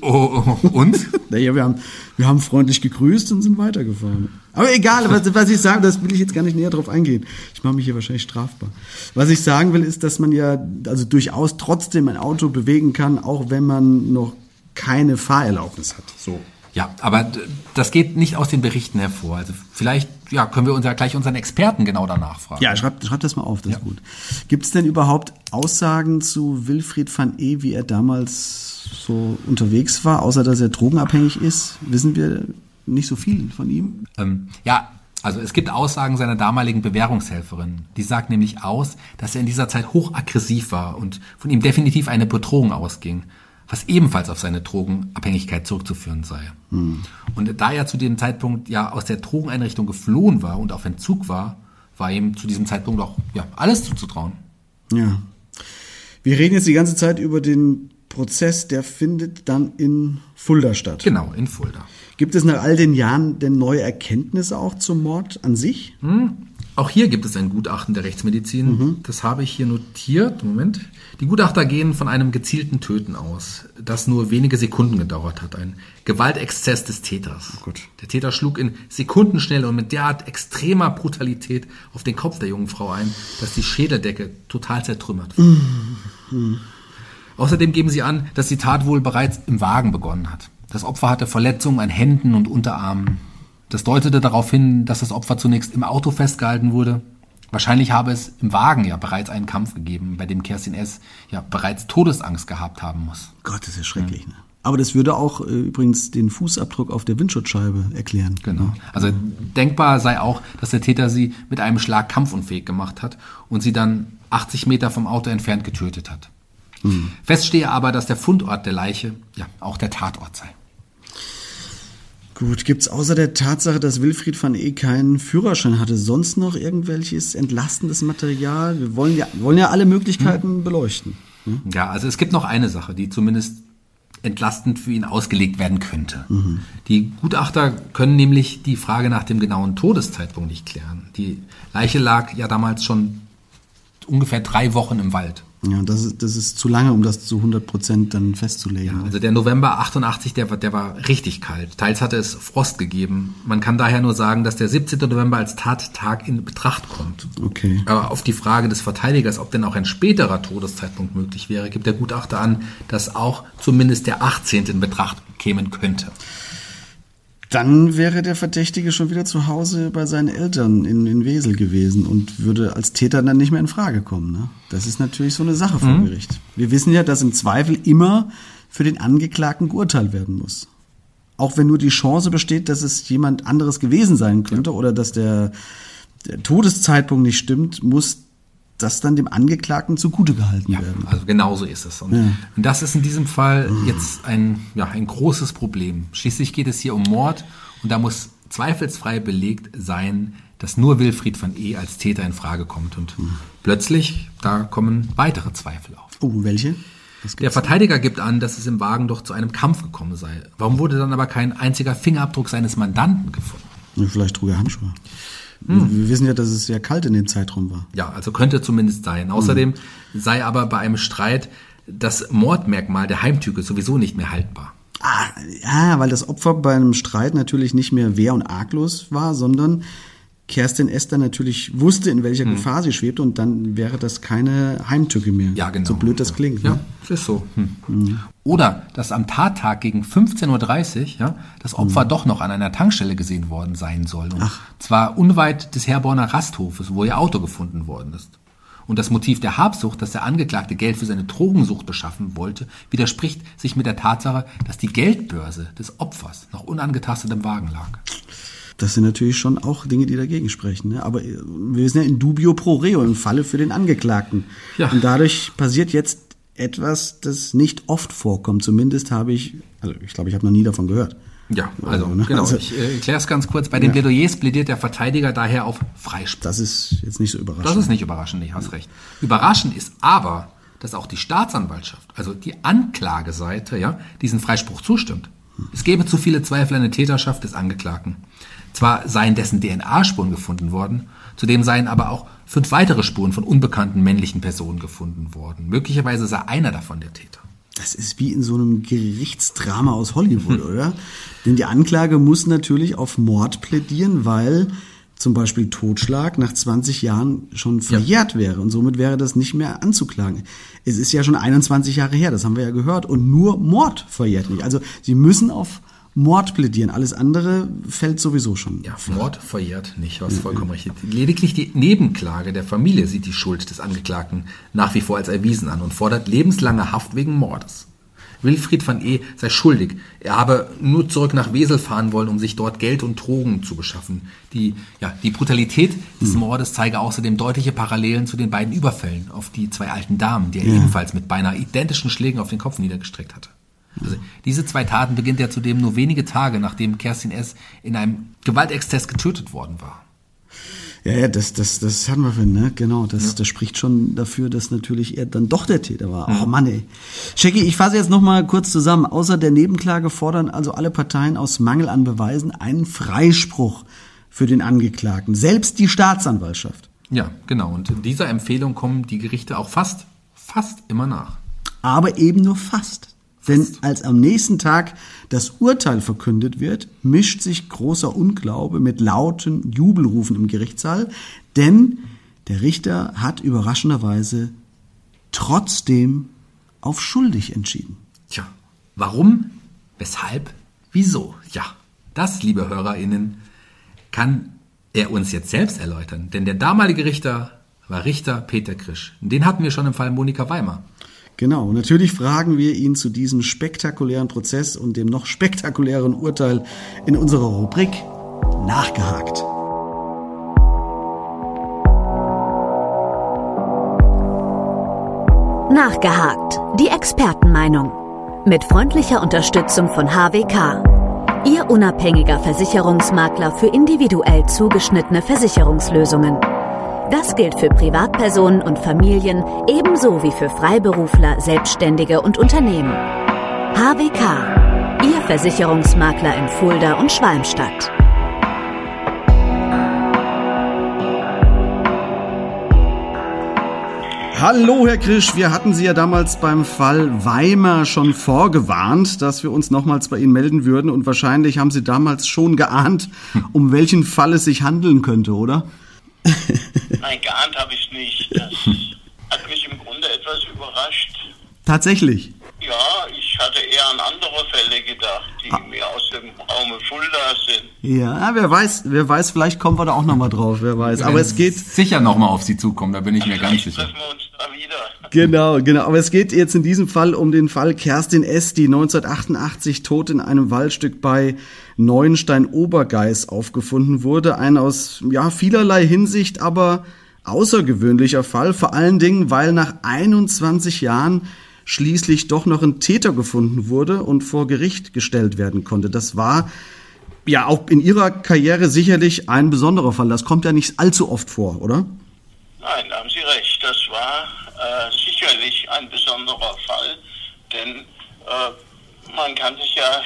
Oh, oh, und? [laughs] Naja, wir haben, wir haben freundlich gegrüßt und sind weitergefahren. Aber egal, was, was ich sage, das will ich jetzt gar nicht näher drauf eingehen. Ich mache mich hier wahrscheinlich strafbar. Was ich sagen will, ist, dass man ja also durchaus trotzdem ein Auto bewegen kann, auch wenn man noch keine Fahrerlaubnis hat. So. Ja, aber das geht nicht aus den Berichten hervor. Also vielleicht ja, können wir uns ja gleich unseren Experten genau danach fragen. Ja, schreib, schreib das mal auf, das ist gut. Gibt es denn überhaupt Aussagen zu Wilfried van E., wie er damals so unterwegs war, außer dass er drogenabhängig ist? Wissen wir nicht so viel von ihm? Ähm, ja, also es gibt Aussagen seiner damaligen Bewährungshelferin. Die sagt nämlich aus, dass er in dieser Zeit hochaggressiv war und von ihm definitiv eine Bedrohung ausging, was ebenfalls auf seine Drogenabhängigkeit zurückzuführen sei. Und da er zu dem Zeitpunkt ja aus der Drogeneinrichtung geflohen war und auf Entzug war, war ihm zu diesem Zeitpunkt auch ja, alles zuzutrauen. Ja. Wir reden jetzt die ganze Zeit über den Prozess, der findet dann in Fulda statt. Genau, in Fulda. Gibt es nach all den Jahren denn neue Erkenntnisse auch zum Mord an sich? Auch hier gibt es ein Gutachten der Rechtsmedizin. Das habe ich hier notiert. Moment. Die Gutachter gehen von einem gezielten Töten aus, das nur wenige Sekunden gedauert hat. Ein Gewaltexzess des Täters. Gott. Der Täter schlug in Sekundenschnelle und mit derart extremer Brutalität auf den Kopf der jungen Frau ein, dass die Schädeldecke total zertrümmert war. Außerdem geben sie an, dass die Tat wohl bereits im Wagen begonnen hat. Das Opfer hatte Verletzungen an Händen und Unterarmen. Das deutete darauf hin, dass das Opfer zunächst im Auto festgehalten wurde. Wahrscheinlich habe es im Wagen ja bereits einen Kampf gegeben, bei dem Kerstin S. ja bereits Todesangst gehabt haben muss. Gott, das ist ja schrecklich. Ne? Aber das würde auch äh, übrigens den Fußabdruck auf der Windschutzscheibe erklären. Genau. Also denkbar sei auch, dass der Täter sie mit einem Schlag kampfunfähig gemacht hat und sie dann 80 Meter vom Auto entfernt getötet hat. Fest stehe aber, dass der Fundort der Leiche ja auch der Tatort sei. Gut, gibt's außer der Tatsache, dass Wilfried van E. keinen Führerschein hatte, sonst noch irgendwelches entlastendes Material? Wir wollen ja, wollen ja alle Möglichkeiten beleuchten. ne? Ja, also es gibt noch eine Sache, die zumindest entlastend für ihn ausgelegt werden könnte. Die Gutachter können nämlich die Frage nach dem genauen Todeszeitpunkt nicht klären. Die Leiche lag ja damals schon ungefähr drei Wochen im Wald. Ja, das ist, das ist zu lange, um das zu 100 Prozent dann festzulegen. Also der November 88, der, war- der war richtig kalt. Teils hatte es Frost gegeben. Man kann daher nur sagen, dass der 17. November als Tattag in Betracht kommt. Okay. Aber auf die Frage des Verteidigers, ob denn auch ein späterer Todeszeitpunkt möglich wäre, gibt der Gutachter an, dass auch zumindest der 18. in Betracht kämen könnte. Dann wäre der Verdächtige schon wieder zu Hause bei seinen Eltern in, in Wesel gewesen und würde als Täter dann nicht mehr in Frage kommen. Ne? Das ist natürlich so eine Sache vor Gericht. Wir wissen ja, dass im Zweifel immer für den Angeklagten geurteilt werden muss. Auch wenn nur die Chance besteht, dass es jemand anderes gewesen sein könnte oder dass der, der Todeszeitpunkt nicht stimmt, muss das dann dem Angeklagten zugute gehalten Ja, werden. also genauso ist es. Und, und das ist in diesem Fall jetzt ein, ja, ein großes Problem. Schließlich geht es hier um Mord und da muss zweifelsfrei belegt sein, dass nur Wilfried van E. als Täter in Frage kommt. Und plötzlich, da kommen weitere Zweifel auf. Oh, welche? Der? Verteidiger gibt an, dass es im Wagen doch zu einem Kampf gekommen sei. Warum wurde dann aber kein einziger Fingerabdruck seines Mandanten gefunden? Ja, Vielleicht trug er Handschuhe. Hm. Wir wissen ja, dass es sehr kalt in dem Zeitraum war. Ja, also könnte zumindest sein. Außerdem sei aber bei einem Streit das Mordmerkmal der Heimtücke sowieso nicht mehr haltbar. Ah, ja, weil das Opfer bei einem Streit natürlich nicht mehr wehr- und arglos war, sondern Kerstin Esther natürlich wusste, in welcher Gefahr sie schwebte und dann wäre das keine Heimtücke mehr. Hm. Ja, genau. So blöd das klingt. Ja, Ne? ist so. Hm. Oder dass am Tattag gegen 15.30 Uhr ja, das Opfer doch noch an einer Tankstelle gesehen worden sein soll. Und zwar unweit des Herborner Rasthofes, wo ihr Auto gefunden worden ist. Und das Motiv der Habsucht, dass der Angeklagte Geld für seine Drogensucht beschaffen wollte, widerspricht sich mit der Tatsache, dass die Geldbörse des Opfers noch unangetastet im Wagen lag. Das sind natürlich schon auch Dinge, die dagegen sprechen. Ne? Aber äh, wir sind ja in dubio pro reo, im Falle für den Angeklagten. Ja. Und dadurch passiert jetzt etwas, das nicht oft vorkommt. Zumindest habe ich, also ich glaube, ich habe noch nie davon gehört. Ja, also, ne? genau. Also- ich äh, erkläre es ganz kurz. Bei den Plädoyers plädiert der Verteidiger daher auf Freispruch. Das ist jetzt nicht so überraschend. Das ist nicht überraschend, nee, hast recht. Überraschend ist aber, dass auch die Staatsanwaltschaft, also die Anklageseite, ja, diesen Freispruch zustimmt. Es gäbe zu viele Zweifel an der Täterschaft des Angeklagten. Zwar seien dessen DNA-Spuren gefunden worden, zudem seien aber auch fünf weitere Spuren von unbekannten männlichen Personen gefunden worden. Möglicherweise sei einer davon der Täter. Das ist wie in so einem Gerichtsdrama aus Hollywood, oder? [laughs] Denn die Anklage muss natürlich auf Mord plädieren, weil zum Beispiel Totschlag nach 20 Jahren schon verjährt wäre und somit wäre das nicht mehr anzuklagen. Es ist ja schon 21 Jahre her, das haben wir ja gehört, und nur Mord verjährt nicht. Also sie müssen auf Mord plädieren, alles andere fällt sowieso schon. Ja, Mord verjährt nicht, was vollkommen richtig. Lediglich die Nebenklage der Familie sieht die Schuld des Angeklagten nach wie vor als erwiesen an und fordert lebenslange Haft wegen Mordes. Wilfried van E. sei schuldig. Er habe nur zurück nach Wesel fahren wollen, um sich dort Geld und Drogen zu beschaffen. Die, ja, die Brutalität des Mordes zeige außerdem deutliche Parallelen zu den beiden Überfällen auf die zwei alten Damen, die er ebenfalls mit beinahe identischen Schlägen auf den Kopf niedergestreckt hatte. Also diese zwei Taten beginnt er zudem nur wenige Tage, nachdem Kerstin S. in einem Gewaltexzess getötet worden war. Ja, ja, das, das, das hatten wir vorhin, ne? Genau, das, das spricht schon dafür, dass natürlich er dann doch der Täter war. Oh Mann, ey. Shaggy, ich fasse jetzt nochmal kurz zusammen. Außer der Nebenklage fordern also alle Parteien aus Mangel an Beweisen einen Freispruch für den Angeklagten. Selbst die Staatsanwaltschaft. Ja, genau. Und in dieser Empfehlung kommen die Gerichte auch fast, fast immer nach. Aber eben nur fast. Denn als am nächsten Tag das Urteil verkündet wird, mischt sich großer Unglaube mit lauten Jubelrufen im Gerichtssaal, denn der Richter hat überraschenderweise trotzdem auf schuldig entschieden. Tja, warum, weshalb, wieso? Ja, das, liebe HörerInnen, kann er uns jetzt selbst erläutern. Denn der damalige Richter war Richter Peter Krisch. Den hatten wir schon im Fall Monika Weimer. Genau, natürlich fragen wir ihn zu diesem spektakulären Prozess und dem noch spektakulären Urteil in unserer Rubrik Nachgehakt. Nachgehakt. Die Expertenmeinung. Mit freundlicher Unterstützung von HWK. Ihr unabhängiger Versicherungsmakler für individuell zugeschnittene Versicherungslösungen. Das gilt für Privatpersonen und Familien ebenso wie für Freiberufler, Selbstständige und Unternehmen. HWK. Ihr Versicherungsmakler in Fulda und Schwalmstadt. Hallo, Herr Krisch. Wir hatten Sie ja damals beim Fall Weimar schon vorgewarnt, dass wir uns nochmals bei Ihnen melden würden. Und wahrscheinlich haben Sie damals schon geahnt, um welchen Fall es sich handeln könnte, oder? [laughs] Nein, geahnt habe ich nicht. Das hat mich im Grunde etwas überrascht. Tatsächlich. Ja, ich hatte eher an andere Fälle gedacht, die mir aus dem Raume Fulda sind. Ja, wer weiß, wer weiß, vielleicht kommen wir da auch nochmal drauf, wer weiß. Aber es geht, sicher nochmal auf Sie zukommen, da bin ich mir ganz Vielleicht sicher. treffen wir uns da wieder. Genau, genau. Aber es geht jetzt in diesem Fall um den Fall Kerstin S., die 1988 tot in einem Waldstück bei Neuenstein-Obergeis aufgefunden wurde. Ein aus ja, vielerlei Hinsicht, aber außergewöhnlicher Fall, vor allen Dingen, weil nach 21 Jahren schließlich doch noch ein Täter gefunden wurde und vor Gericht gestellt werden konnte. Das war ja auch in Ihrer Karriere sicherlich ein besonderer Fall. Das kommt ja nicht allzu oft vor, oder? Nein, da haben Sie recht. Das war äh, sicherlich ein besonderer Fall, denn äh, man kann sich ja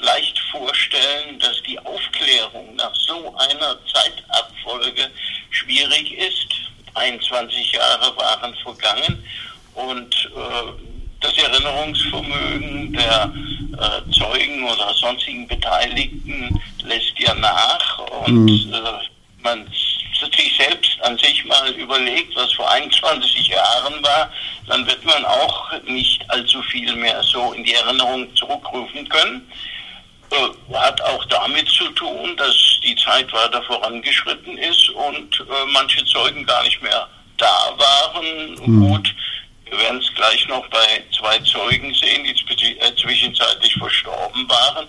leicht vorstellen, dass die Aufklärung nach so einer Zeitabfolge schwierig ist. 21 Jahre waren vergangen und äh, das Erinnerungsvermögen der äh, Zeugen oder sonstigen Beteiligten lässt ja nach und mhm. äh, man sich selbst an sich mal überlegt, was vor 21 Jahren war, dann wird man auch nicht allzu viel mehr so in die Erinnerung zurückrufen können. Äh, hat auch damit zu tun, dass die Zeit weiter vorangeschritten ist und äh, manche Zeugen gar nicht mehr da waren. Mhm. Gut, wir werden es gleich noch bei zwei Zeugen sehen, die äh, zwischenzeitlich verstorben waren.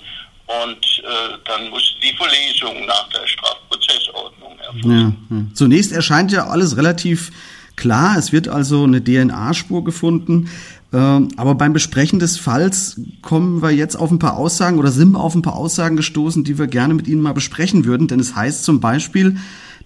Und äh, dann musste die Verlesung nach der Strafprozessordnung erfolgen. Ja. Zunächst erscheint ja alles relativ klar. Es wird also eine DNA-Spur gefunden. Ähm, aber beim Besprechen des Falls kommen wir jetzt auf ein paar Aussagen oder sind auf ein paar Aussagen gestoßen, die wir gerne mit Ihnen mal besprechen würden. Denn es heißt zum Beispiel,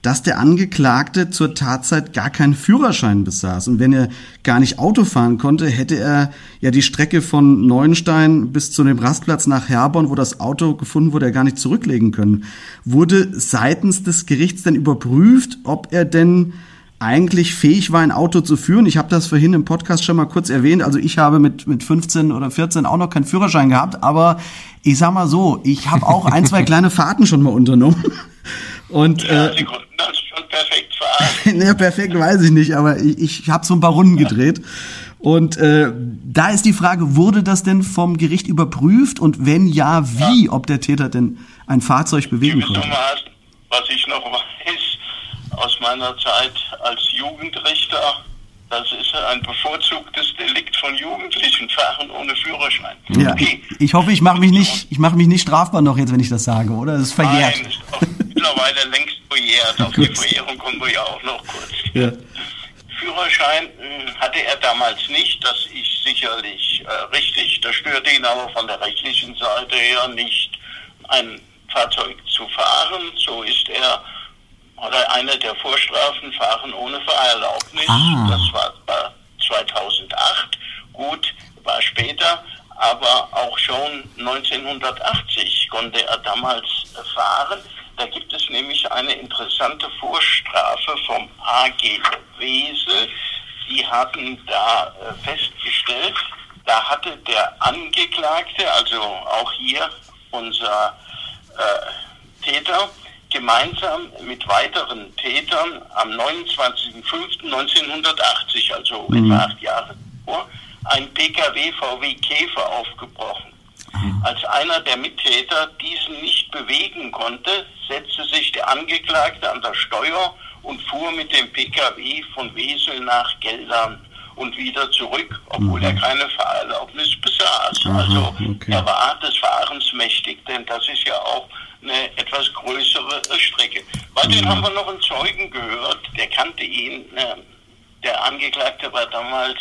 dass der Angeklagte zur Tatzeit gar keinen Führerschein besaß. Und wenn er gar nicht Auto fahren konnte, hätte er ja die Strecke von Neuenstein bis zu dem Rastplatz nach Herborn, wo das Auto gefunden wurde, gar nicht zurücklegen können. Wurde seitens des Gerichts denn überprüft, ob er denn eigentlich fähig war, ein Auto zu führen. Ich habe das vorhin im Podcast schon mal kurz erwähnt. Also ich habe mit, mit 15 oder 14 auch noch keinen Führerschein gehabt, aber ich sag mal so, ich habe auch ein, zwei [laughs] kleine Fahrten schon mal unternommen. Und, ja, äh, Sie konnten das schon perfekt fahren. [laughs] ja, perfekt weiß ich nicht, aber ich, ich habe so ein paar Runden gedreht. Und äh, da ist die Frage, wurde das denn vom Gericht überprüft und wenn ja, wie, ja. ob der Täter denn ein Fahrzeug bewegen konnte? Was ich noch [laughs] weiß aus meiner Zeit als Jugendrichter, das ist ein bevorzugtes Delikt von Jugendlichen, Fahren ohne Führerschein. Ja, okay. ich hoffe, ich mache mich nicht, ich mache mich nicht strafbar noch jetzt, wenn ich das sage, oder? Das ist verjährt. Nein, ist mittlerweile längst verjährt. Auf die Verjährung kommen wir ja auch noch kurz. Ja. Führerschein äh, hatte er damals nicht, das ist sicherlich äh, richtig. Das störte ihn aber von der rechtlichen Seite her nicht, ein Fahrzeug zu fahren. So ist er, oder eine der Vorstrafen, Fahren ohne Fahrerlaubnis. Ah. Das war 2008. Gut, war später aber auch schon 1980 konnte er damals fahren. Da gibt es nämlich eine interessante Vorstrafe vom AG Wesel. Die hatten da äh, festgestellt, da hatte der Angeklagte, also auch hier unser äh, Täter, gemeinsam mit weiteren Tätern am 29.05.1980, also mhm. etwa acht Jahre vor, ein Pkw VW Käfer aufgebrochen. Als einer der Mittäter diesen nicht bewegen konnte, setzte sich der Angeklagte an der Steuer und fuhr mit dem Pkw von Wesel nach Geldern und wieder zurück, obwohl mhm. er keine Fahrerlaubnis besaß. Aha, also okay. er war des Fahrens mächtig, denn das ist ja auch eine etwas größere Strecke. Bei mhm. haben wir noch einen Zeugen gehört, der kannte ihn. Äh, der Angeklagte war damals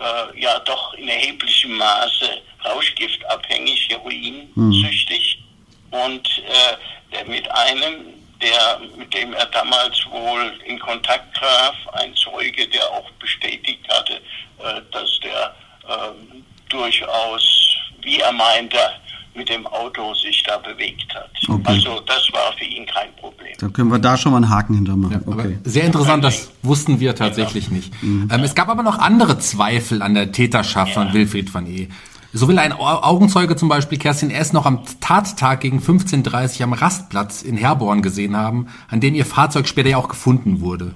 äh, ja doch in erheblichem Maße rauschgiftabhängig, heroinsüchtig mhm. und äh, der mit einem, der, mit dem er damals wohl in Kontakt traf, ein Zeuge, der auch bestätigt hatte, äh, dass der äh, durchaus, wie er meinte, mit dem Auto sich da bewegt hat. Okay. Also das war für ihn kein Problem. Da können wir da schon mal einen Haken hintermachen. Ja, okay. Sehr interessant, das wussten wir tatsächlich genau. nicht. Mhm. Ähm, es gab aber noch andere Zweifel an der Täterschaft ja. von Wilfried van E. So will ein Augenzeuge zum Beispiel Kerstin S. noch am Tattag gegen 15.30 Uhr am Rastplatz in Herborn gesehen haben, an dem ihr Fahrzeug später ja auch gefunden wurde.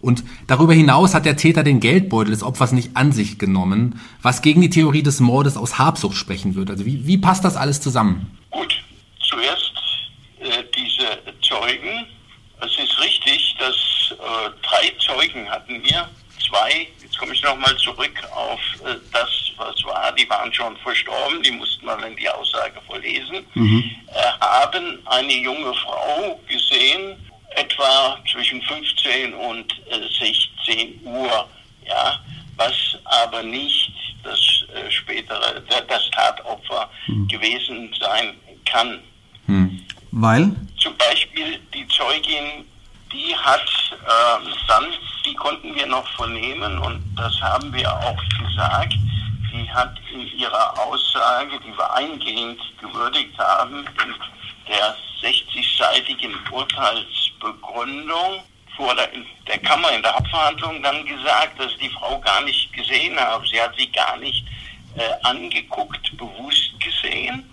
Und darüber hinaus hat der Täter den Geldbeutel des Opfers nicht an sich genommen, was gegen die Theorie des Mordes aus Habsucht sprechen würde. Also wie, wie passt das alles zusammen? Gut, zuerst äh, diese Zeugen. Es ist richtig, dass äh, drei Zeugen hatten wir. Zwei, jetzt komme ich nochmal zurück auf äh, das, was war, die waren schon verstorben, die mussten wir dann die Aussage vorlesen, mhm. haben eine junge Frau gesehen, etwa zwischen 15 und äh, 16 Uhr, ja, was aber nicht das äh, spätere, das Tatopfer hm. gewesen sein kann. Hm. Weil? Zum Beispiel die Zeugin, die hat äh, dann, die konnten wir noch vernehmen und das haben wir auch gesagt, die hat in ihrer Aussage, die wir eingehend gewürdigt haben, in der 60-seitigen Urteilsbegründung vor der, der, Kammer in der Hauptverhandlung dann gesagt, dass die Frau gar nicht gesehen habe. Sie hat sie gar nicht äh, angeguckt, bewusst gesehen,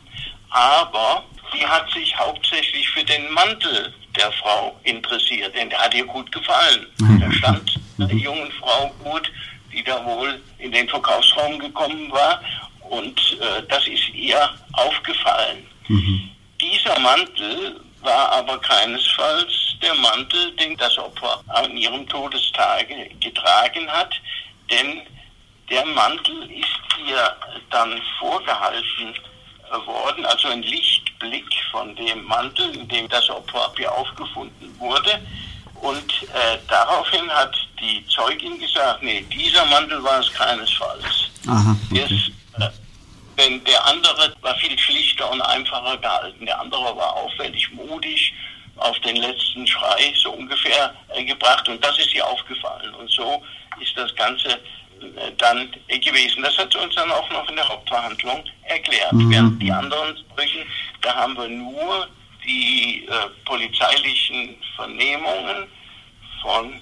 aber sie hat sich hauptsächlich für den Mantel der Frau interessiert, denn der hat ihr gut gefallen. Mhm. Der stand der jungen Frau gut, die da wohl in den Verkaufsraum gekommen war und äh, das ist ihr aufgefallen. Mhm. Dieser Mantel war aber keinesfalls der Mantel, den das Opfer an ihrem Todestage getragen hat, denn der Mantel ist ihr dann vorgehalten worden, also ein Lichtblick von dem Mantel, in dem das Opfer aufgefunden wurde. Und äh, daraufhin hat die Zeugin gesagt, nee, dieser Mantel war es keinesfalls. Aha, okay. Ist, äh, denn der andere war viel schlichter und einfacher gehalten. Der andere war auffällig mutig, auf den letzten Schrei so ungefähr äh, gebracht. Und das ist ihr aufgefallen. Und so ist das Ganze äh, dann äh, gewesen. Das hat sie uns dann auch noch in der Hauptverhandlung erklärt. Mhm. Während die anderen Sprüchen, da haben wir nur die äh, polizeilichen Vernehmungen von, äh,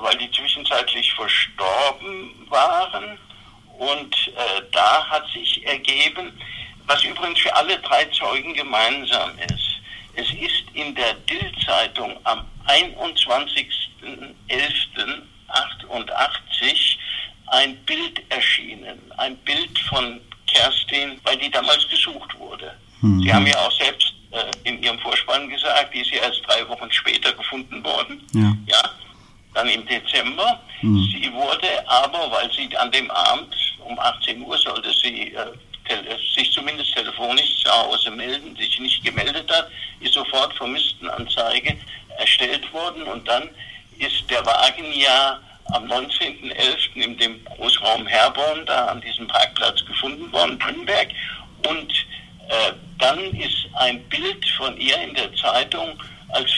weil die zwischenzeitlich verstorben waren und äh, da hat sich ergeben, was übrigens für alle drei Zeugen gemeinsam ist. Es ist in der Dill-Zeitung am 21.11.88 ein Bild erschienen, ein Bild von Kerstin, weil die damals gesucht wurde. Mhm. Sie haben ja auch selbst äh, in Ihrem Vorspann gesagt, die ist ja erst drei Wochen später gefunden worden. Ja. ja dann im Dezember. Mhm. Sie wurde aber, weil sie an dem Abend um 18 Uhr sollte sie äh, sich zumindest telefonisch zu Hause melden, sich nicht gemeldet hat, ist sofort Vermisstenanzeige erstellt worden und dann ist der Wagen ja am 19.11. in dem Großraum Herborn da an diesem Parkplatz gefunden worden, Brünnberg und äh, dann ist ein Bild von ihr in der Zeitung als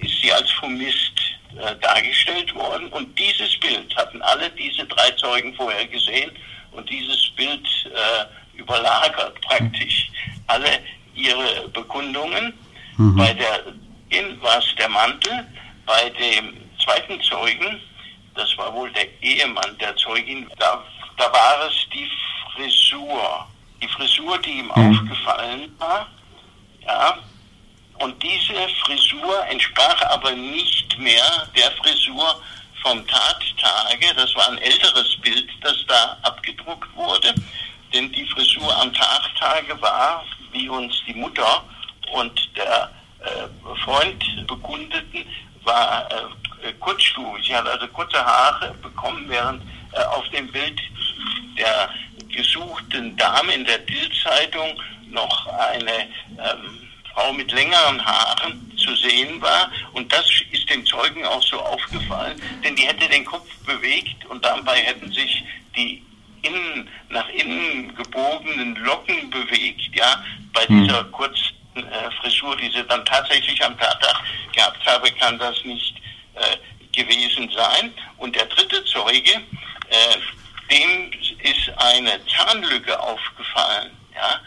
ist sie als vermisst äh, dargestellt worden und dieses Bild hatten alle diese drei Zeugen vorher gesehen und dieses Bild äh, überlagert praktisch alle ihre Bekundungen. Mhm. Bei der in war es der Mantel, bei dem zweiten Zeugen, das war wohl der Ehemann der Zeugin, da, da war es die Frisur. Die Frisur, die ihm mhm. aufgefallen war, ja, und diese Frisur entsprach aber nicht mehr der Frisur vom Tattage. Das war ein älteres Bild, das da abgedruckt wurde. Denn die Frisur am Tattage war, wie uns die Mutter und der äh, Freund bekundeten, war äh, kurzstufig. Sie hat also kurze Haare bekommen, während äh, auf dem Bild der gesuchten Dame in der Bildzeitung noch eine ähm, Frau mit längeren Haaren zu sehen war. Und das ist den Zeugen auch so aufgefallen, denn die hätte den Kopf bewegt und dabei hätten sich die innen, nach innen gebogenen Locken bewegt, ja, bei hm. dieser kurzen äh, Frisur, die sie dann tatsächlich am Tatort gehabt habe, kann das nicht äh, gewesen sein. Und der dritte Zeuge, äh, dem ist eine Zahnlücke aufgefallen, ja,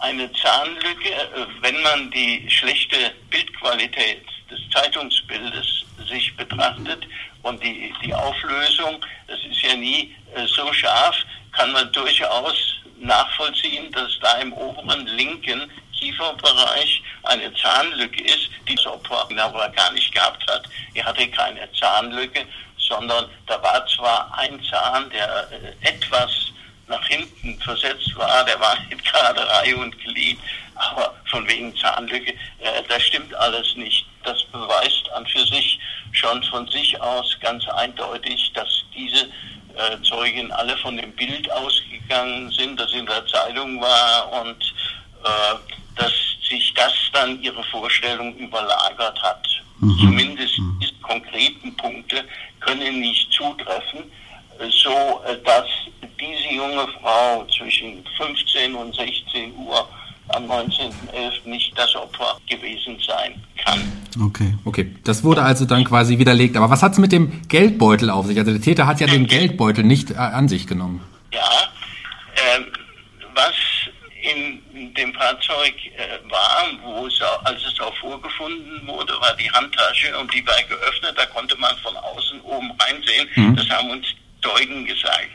eine Zahnlücke, äh, wenn man die schlechte Bildqualität des Zeitungsbildes sich betrachtet und die, die Auflösung, das ist ja nie äh, so scharf, kann man durchaus nachvollziehen, dass da im oberen linken Kieferbereich eine Zahnlücke ist, die das Opfer aber gar nicht gehabt hat. Er hatte keine Zahnlücke, sondern da war zwar ein Zahn, der äh, etwas nach hinten versetzt war, der war nicht gerade Reihe und Glied, aber von wegen Zahnlücke, äh, das stimmt alles nicht. Das beweist an für sich schon von sich aus ganz eindeutig, dass diese äh, Zeugen alle von dem Bild ausgegangen sind, das in der Zeitung war und äh, dass sich das dann ihre Vorstellung überlagert hat. Mhm. Zumindest mhm. diese konkreten Punkte können nicht zutreffen, so dass diese junge Frau zwischen 15 und 16 Uhr am 19.11. nicht das Opfer gewesen sein kann. Okay. Okay, das wurde also dann quasi widerlegt. Aber was hat es mit dem Geldbeutel auf sich? Also der Täter hat ja den Geldbeutel nicht äh, an sich genommen. Ja, äh, was in dem Fahrzeug äh, war, wo es, als es auch vorgefunden wurde, war die Handtasche und die war geöffnet. Da konnte man von außen oben reinsehen. Mhm. Das haben uns Zeugen gesagt.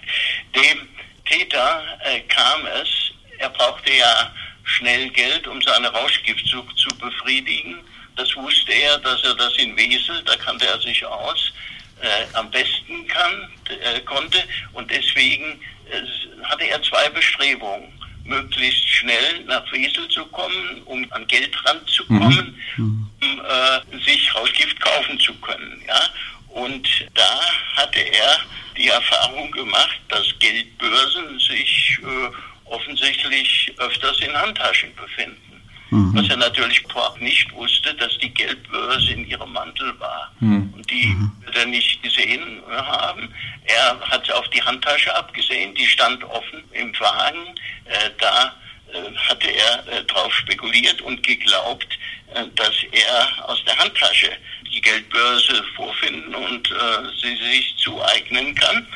Dem Täter äh, kam es, er brauchte ja schnell Geld, um seine Rauschgiftsucht zu befriedigen. Das wusste er, dass er das in Wesel, da kannte er sich aus, äh, am besten kann, äh, konnte. Und deswegen äh, hatte er zwei Bestrebungen. Möglichst schnell nach Wesel zu kommen, um an Geld ranzukommen, mhm. um äh, sich Rauschgift kaufen zu können. Ja? Und da hatte er die Erfahrung gemacht, dass Geldbörsen sich äh, offensichtlich öfters in Handtaschen befinden. Mhm. Was er natürlich vorab nicht wusste, dass die Geldbörse in ihrem Mantel war. Mhm. Und die mhm. wird er nicht gesehen haben. Er hat auf die Handtasche abgesehen, die stand offen im Wagen. Äh, da äh, hatte er äh, drauf spekuliert und geglaubt, äh, dass er aus der Handtasche die Geldbörse vorfinden und äh, sie sich zueignen kann.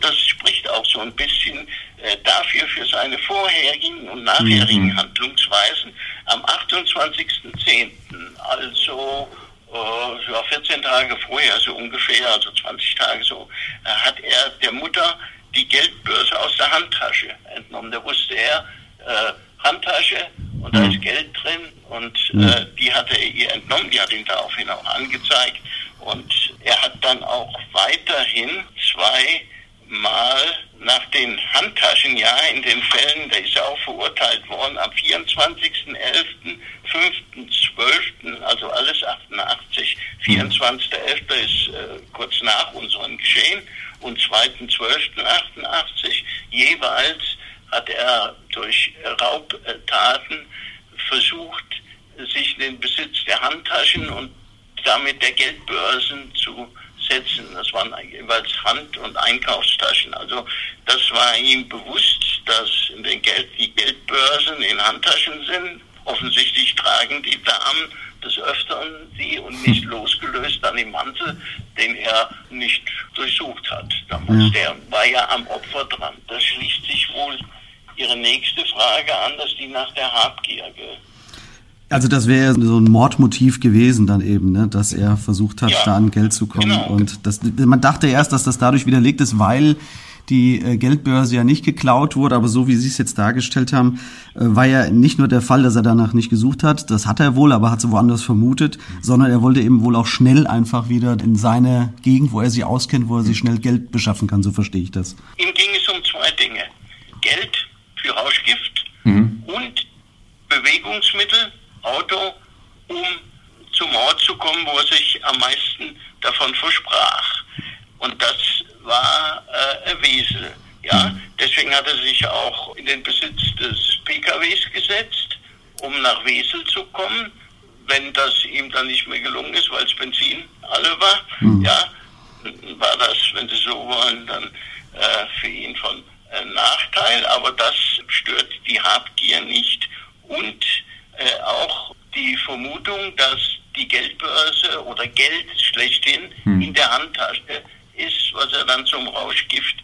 Das spricht auch so ein bisschen äh, dafür für seine vorherigen und nachherigen mhm. Handlungsweisen. Am 28.10., also äh, ja, 14 Tage vorher, so ungefähr, also 20 Tage so, äh, hat er der Mutter die Geldbörse aus der Handtasche entnommen. Da wusste er, äh, Handtasche und da ist Geld drin und äh, die hat er ihr entnommen, die hat ihn daraufhin auch angezeigt und er hat dann auch weiterhin zweimal nach den Handtaschen, ja, in den Fällen, da ist er auch verurteilt worden, am 24.11., 5.12., also alles 88, 24.11. ist äh, kurz nach unserem Geschehen und 2.12.88 jeweils hat er durch Raubtaten versucht, sich in den Besitz der Handtaschen und damit der Geldbörsen zu setzen. Das waren jeweils Hand- und Einkaufstaschen. Also das war ihm bewusst, dass den Geld, die Geldbörsen in Handtaschen sind. Offensichtlich tragen die Damen des Öfteren sie und [laughs] nicht losgelöst an dem Mantel, den er nicht durchsucht hat. Damals, der war ja am Opfer dran. Das schließt sich wohl Ihre nächste Frage an, dass die nach der Habgier. Also das wäre so ein Mordmotiv gewesen dann eben, ne? dass er versucht hat, ja, da an Geld zu kommen. Genau. Und das, man dachte erst, dass das dadurch widerlegt ist, weil die äh, Geldbörse ja nicht geklaut wurde, aber so wie Sie es jetzt dargestellt haben, äh, war ja nicht nur der Fall, dass er danach nicht gesucht hat, das hat er wohl, aber hat sie woanders vermutet, sondern er wollte eben wohl auch schnell einfach wieder in seine Gegend, wo er sich auskennt, wo er sich schnell Geld beschaffen kann, so verstehe ich das. Ihm ging es um zwei Dinge. Geld für Rauschgift mhm. und Bewegungsmittel, Auto, um zum Ort zu kommen, wo er sich am meisten davon versprach. Und das war äh, Wesel. Ja? Mhm. Deswegen hat er sich auch in den Besitz des PKWs gesetzt, um nach Wesel zu kommen. Wenn das ihm dann nicht mehr gelungen ist, weil es Benzin alle war, mhm. ja, war das, wenn Sie so wollen, dann äh, für ihn von Nachteil, aber das stört die Habgier nicht. Und äh, auch die Vermutung, dass die Geldbörse oder Geld schlechthin hm. in der Handtasche ist, was er dann zum Rauschgift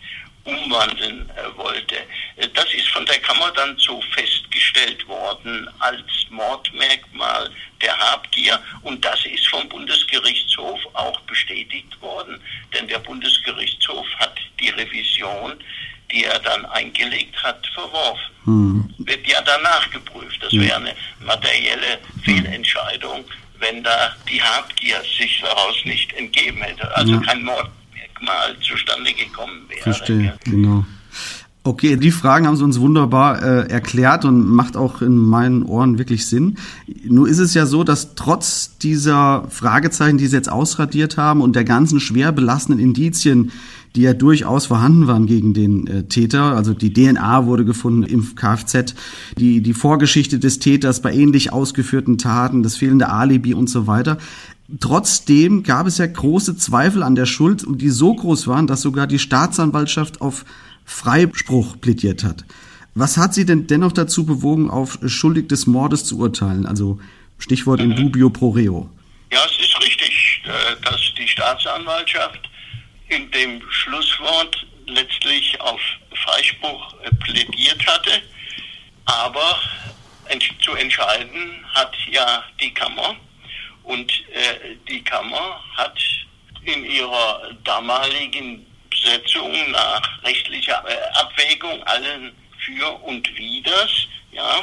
umwandeln äh, wollte. Äh, das ist von der Kammer dann so festgestellt worden als Mordmerkmal der Habgier und das ist vom Bundesgerichtshof auch bestätigt worden, denn der Bundesgerichtshof hat die Revision die er dann eingelegt hat, verworfen. Hm. Wird ja danach geprüft. Das wäre eine materielle Fehlentscheidung, wenn da die Habgier sich daraus nicht entgeben hätte. Also ja. kein Mordmerkmal zustande gekommen wäre. Verstehe, genau. Okay, die Fragen haben Sie uns wunderbar äh, erklärt und macht auch in meinen Ohren wirklich Sinn. Nur ist es ja so, dass trotz dieser Fragezeichen, die Sie jetzt ausradiert haben und der ganzen schwer belastenden Indizien, die ja durchaus vorhanden waren gegen den äh, Täter. Also die DNA wurde gefunden im Kfz, die, die Vorgeschichte des Täters bei ähnlich ausgeführten Taten, das fehlende Alibi und so weiter. Trotzdem gab es ja große Zweifel an der Schuld, die so groß waren, dass sogar die Staatsanwaltschaft auf Freispruch plädiert hat. Was hat Sie denn dennoch dazu bewogen, auf schuldig des Mordes zu urteilen? Also Stichwort in dubio pro reo. Ja, es ist richtig, äh, dass die Staatsanwaltschaft in dem Schlusswort letztlich auf Freispruch äh, plädiert hatte. Aber zu entscheiden hat ja die Kammer. Und äh, die Kammer hat in ihrer damaligen Besetzung nach rechtlicher Abwägung allen für und widers, ja,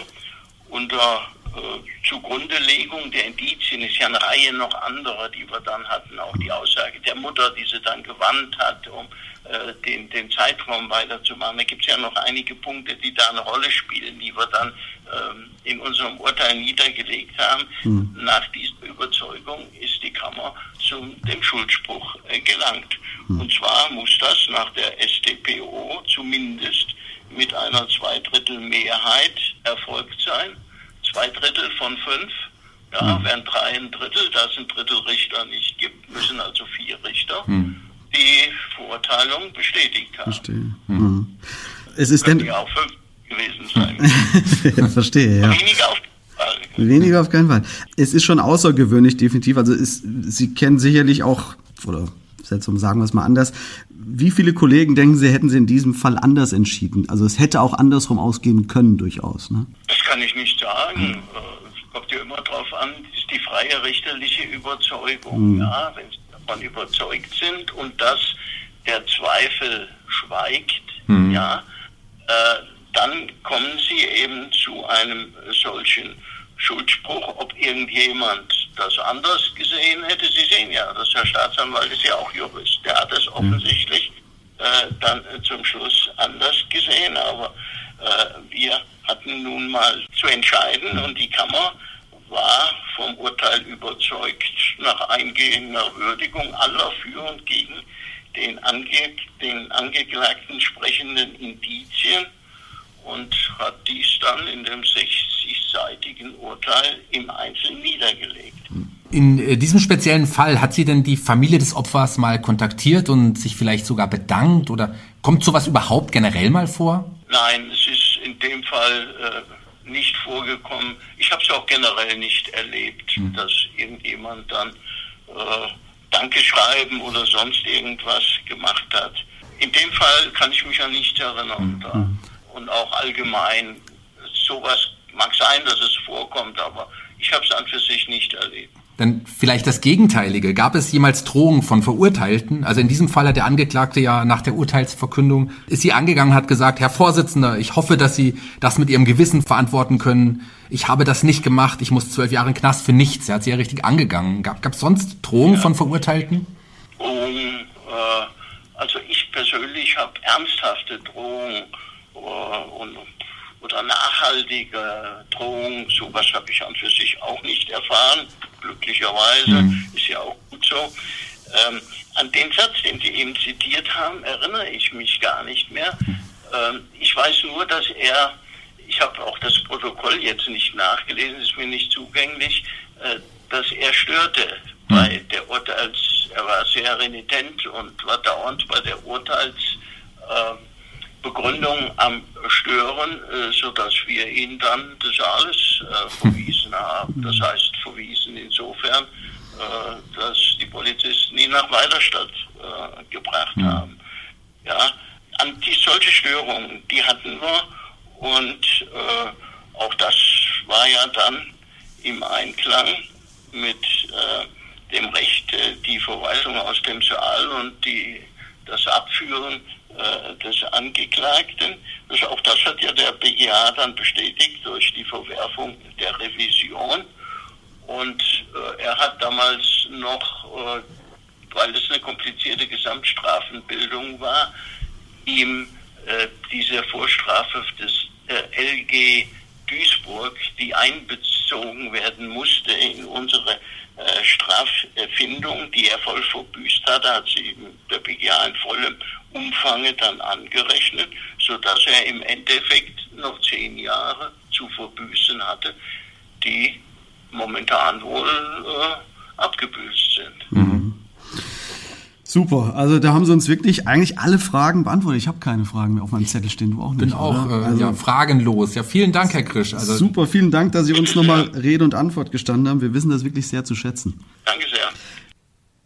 unter äh, Zugrundelegung der Indizien ist ja eine Reihe noch anderer, die wir dann hatten. Auch die Aussage der Mutter, die sie dann gewandt hat, um äh, den, den Zeitraum weiterzumachen. Da gibt es ja noch einige Punkte, die da eine Rolle spielen, die wir dann ähm, in unserem Urteil niedergelegt haben. Mhm. Nach dieser Überzeugung ist die Kammer zu dem Schuldspruch äh, gelangt. Mhm. Und zwar muss das nach der StPO zumindest mit einer Zweidrittelmehrheit erfolgt sein. Zwei Drittel von fünf. Ja, mhm. wären drei ein Drittel, da es ein Drittel Richter nicht gibt, müssen also vier Richter mhm. die Verurteilung bestätigt haben. Verstehe. Mhm. Es ist denn auch fünf gewesen [laughs] sein. Verstehe, ja. Weniger auf Weniger auf keinen Fall. Es ist schon außergewöhnlich, definitiv. Also ist, Sie kennen sicherlich auch, oder Setzung, sagen wir es mal anders. Wie viele Kollegen denken Sie, hätten Sie in diesem Fall anders entschieden? Also es hätte auch andersrum ausgehen können durchaus. Ne? Das kann ich nicht sagen. Es kommt ja immer darauf an, ist die freie richterliche Überzeugung. Mhm. Ja, wenn Sie davon überzeugt sind und dass der Zweifel schweigt, mhm. ja, äh, dann kommen Sie eben zu einem solchen Schuldspruch, ob irgendjemand das anders gesehen hätte. Sie sehen ja, dass Herr Staatsanwalt ist ja auch Jurist. Der hat es mhm. offensichtlich äh, dann äh, zum Schluss anders gesehen. Aber äh, wir hatten nun mal zu entscheiden und die Kammer war vom Urteil überzeugt nach eingehender Würdigung aller für und gegen den, Ange den Angeklagten sprechenden Indizien und hat dies dann in dem 60-seitigen Urteil im Einzelnen niedergelegt. In äh, diesem speziellen Fall hat sie denn die Familie des Opfers mal kontaktiert und sich vielleicht sogar bedankt oder kommt sowas überhaupt generell mal vor? Nein, es ist in dem Fall äh, nicht vorgekommen. Ich habe es auch generell nicht erlebt, hm. dass irgendjemand dann äh, Danke schreiben oder sonst irgendwas gemacht hat. In dem Fall kann ich mich an nichts erinnern. Hm. Und auch allgemein. Sowas mag sein, dass es vorkommt, aber ich habe es an für sich nicht erlebt. Dann vielleicht das Gegenteilige. Gab es jemals Drohungen von Verurteilten? Also in diesem Fall hat der Angeklagte ja nach der Urteilsverkündung, ist sie angegangen, hat gesagt, Herr Vorsitzender, ich hoffe, dass Sie das mit Ihrem Gewissen verantworten können. Ich habe das nicht gemacht, ich muss zwölf Jahre in Knast für nichts. Er hat sie ja richtig angegangen. Gab es sonst Drohungen ja. von Verurteilten? Drohungen, äh, also ich persönlich habe ernsthafte Drohungen und, oder nachhaltige Drohung, sowas habe ich an für sich auch nicht erfahren, glücklicherweise, mhm. ist ja auch gut so. Ähm, an den Satz, den Sie eben zitiert haben, erinnere ich mich gar nicht mehr. Ähm, ich weiß nur, dass er, ich habe auch das Protokoll jetzt nicht nachgelesen, ist mir nicht zugänglich, äh, dass er störte mhm. bei der Urteils, er war sehr renitent und war dauernd bei der Urteils, äh, Begründung am Stören, äh, sodass wir ihn dann das alles äh, verwiesen [laughs] haben. Das heißt, verwiesen insofern, äh, dass die Polizisten ihn nach Weiderstadt äh, gebracht ja. haben. Ja, an die solche Störungen, die hatten wir und auch das war ja dann im Einklang mit dem Recht, die Verweisung aus dem Saal und die, das Abführen des Angeklagten. Das, auch das hat ja der BGH dann bestätigt durch die Verwerfung der Revision. Und äh, er hat damals noch, äh, weil es eine komplizierte Gesamtstrafenbildung war, ihm äh, diese Vorstrafe des äh, LG Duisburg, die einbezogen werden musste in unsere äh, Straffindung, die er voll verbüßt hat, hat sie der BGH in vollem Umfange dann angerechnet, sodass er im Endeffekt noch zehn Jahre zu verbüßen hatte, die momentan wohl äh, abgebüßt sind. Mhm. Super, also da haben sie uns wirklich eigentlich alle Fragen beantwortet. Ich habe keine Fragen mehr auf meinem Zettel stehen, du auch nicht. Bin auch äh, also, ja, fragenlos. Ja, vielen Dank, Herr Krisch. Also, super, vielen Dank, dass Sie uns nochmal Rede und Antwort gestanden haben. Wir wissen das wirklich sehr zu schätzen. Danke sehr.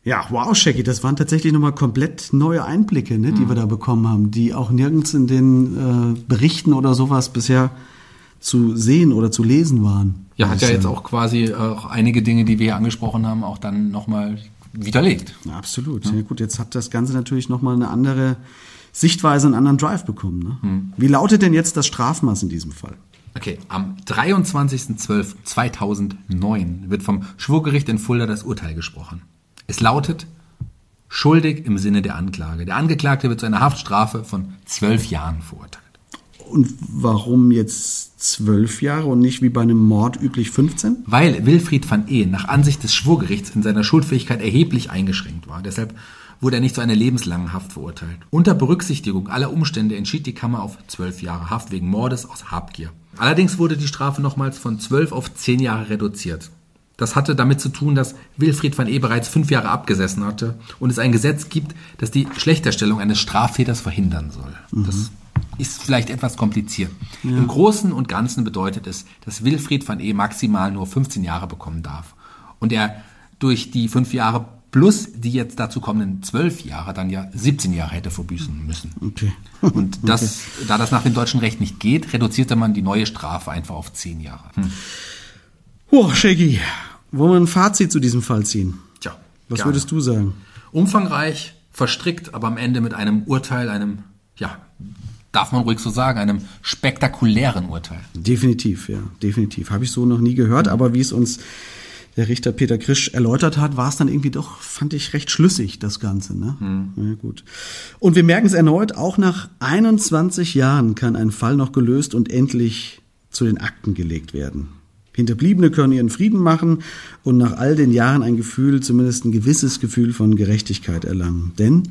Ja, wow, Shaggy, das waren tatsächlich nochmal komplett neue Einblicke, ne, die mhm. wir da bekommen haben, die auch nirgends in den äh, Berichten oder sowas bisher zu sehen oder zu lesen waren. Ja, hat ja jetzt auch quasi auch einige Dinge, die wir hier angesprochen haben, auch dann nochmal widerlegt. absolut. Ja. ja. gut, jetzt hat das Ganze natürlich nochmal eine andere Sichtweise, einen anderen Drive bekommen. Ne? Hm. Wie lautet denn jetzt das Strafmaß in diesem Fall? Okay, am 23.12.2009 wird vom Schwurgericht in Fulda das Urteil gesprochen. Es lautet schuldig im Sinne der Anklage. Der Angeklagte wird zu einer Haftstrafe von zwölf Jahren verurteilt. Und warum jetzt zwölf Jahre und nicht wie bei einem Mord üblich 15? Weil Wilfried van E. nach Ansicht des Schwurgerichts in seiner Schuldfähigkeit erheblich eingeschränkt war. Deshalb wurde er nicht zu einer lebenslangen Haft verurteilt. Unter Berücksichtigung aller Umstände entschied die Kammer auf zwölf Jahre Haft wegen Mordes aus Habgier. Allerdings wurde die Strafe nochmals von zwölf auf zehn Jahre reduziert. Das hatte damit zu tun, dass Wilfried van E. bereits fünf Jahre abgesessen hatte und es ein Gesetz gibt, das die Schlechterstellung eines Straftäters verhindern soll. Mhm. Das ist vielleicht etwas kompliziert. Ja. Im Großen und Ganzen bedeutet es, dass Wilfried van E. maximal nur 15 Jahre bekommen darf. Und er durch die fünf Jahre plus die jetzt dazu kommenden zwölf Jahre dann ja 17 Jahre hätte verbüßen müssen. Okay. [laughs] Und das, okay. da das nach dem deutschen Recht nicht geht, reduzierte man die neue Strafe einfach auf zehn Jahre. Hm. Oh, Shaggy, wollen wir ein Fazit zu diesem Fall ziehen? Tja. Was gerne. würdest du sagen? Umfangreich, verstrickt, aber am Ende mit einem Urteil, einem, ja, darf man ruhig so sagen, einem spektakulären Urteil. Definitiv, ja, definitiv. Habe ich so noch nie gehört, aber wie es uns der Richter Peter Krisch erläutert hat, war es dann irgendwie doch, fand ich, recht schlüssig, das Ganze. Ne? Hm. Ja, gut. Und wir merken es erneut, auch nach 21 Jahren kann ein Fall noch gelöst und endlich zu den Akten gelegt werden. Hinterbliebene können ihren Frieden machen und nach all den Jahren ein Gefühl, zumindest ein gewisses Gefühl von Gerechtigkeit erlangen. Denn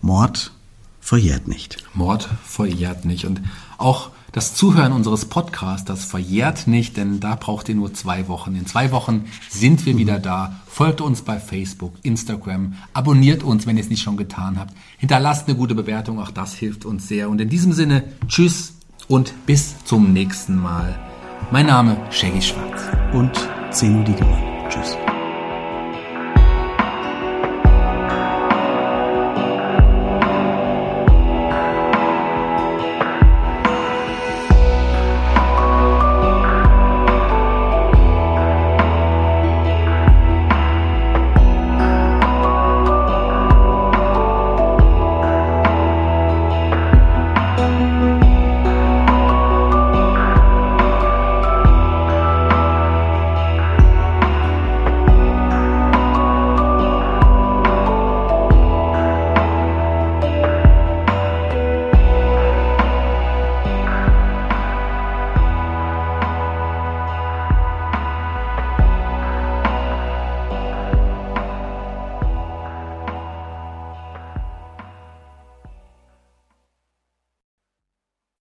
Mord verjährt nicht. Mord verjährt nicht. Und auch das Zuhören unseres Podcasts, das verjährt nicht, denn da braucht ihr nur zwei Wochen. In zwei Wochen sind wir wieder da. Folgt uns bei Facebook, Instagram, abonniert uns, wenn ihr es nicht schon getan habt. Hinterlasst eine gute Bewertung, auch das hilft uns sehr. Und in diesem Sinne, tschüss und bis zum nächsten Mal. Mein Name Shaggy Schwarz. Und Zeno Diegemann. Tschüss.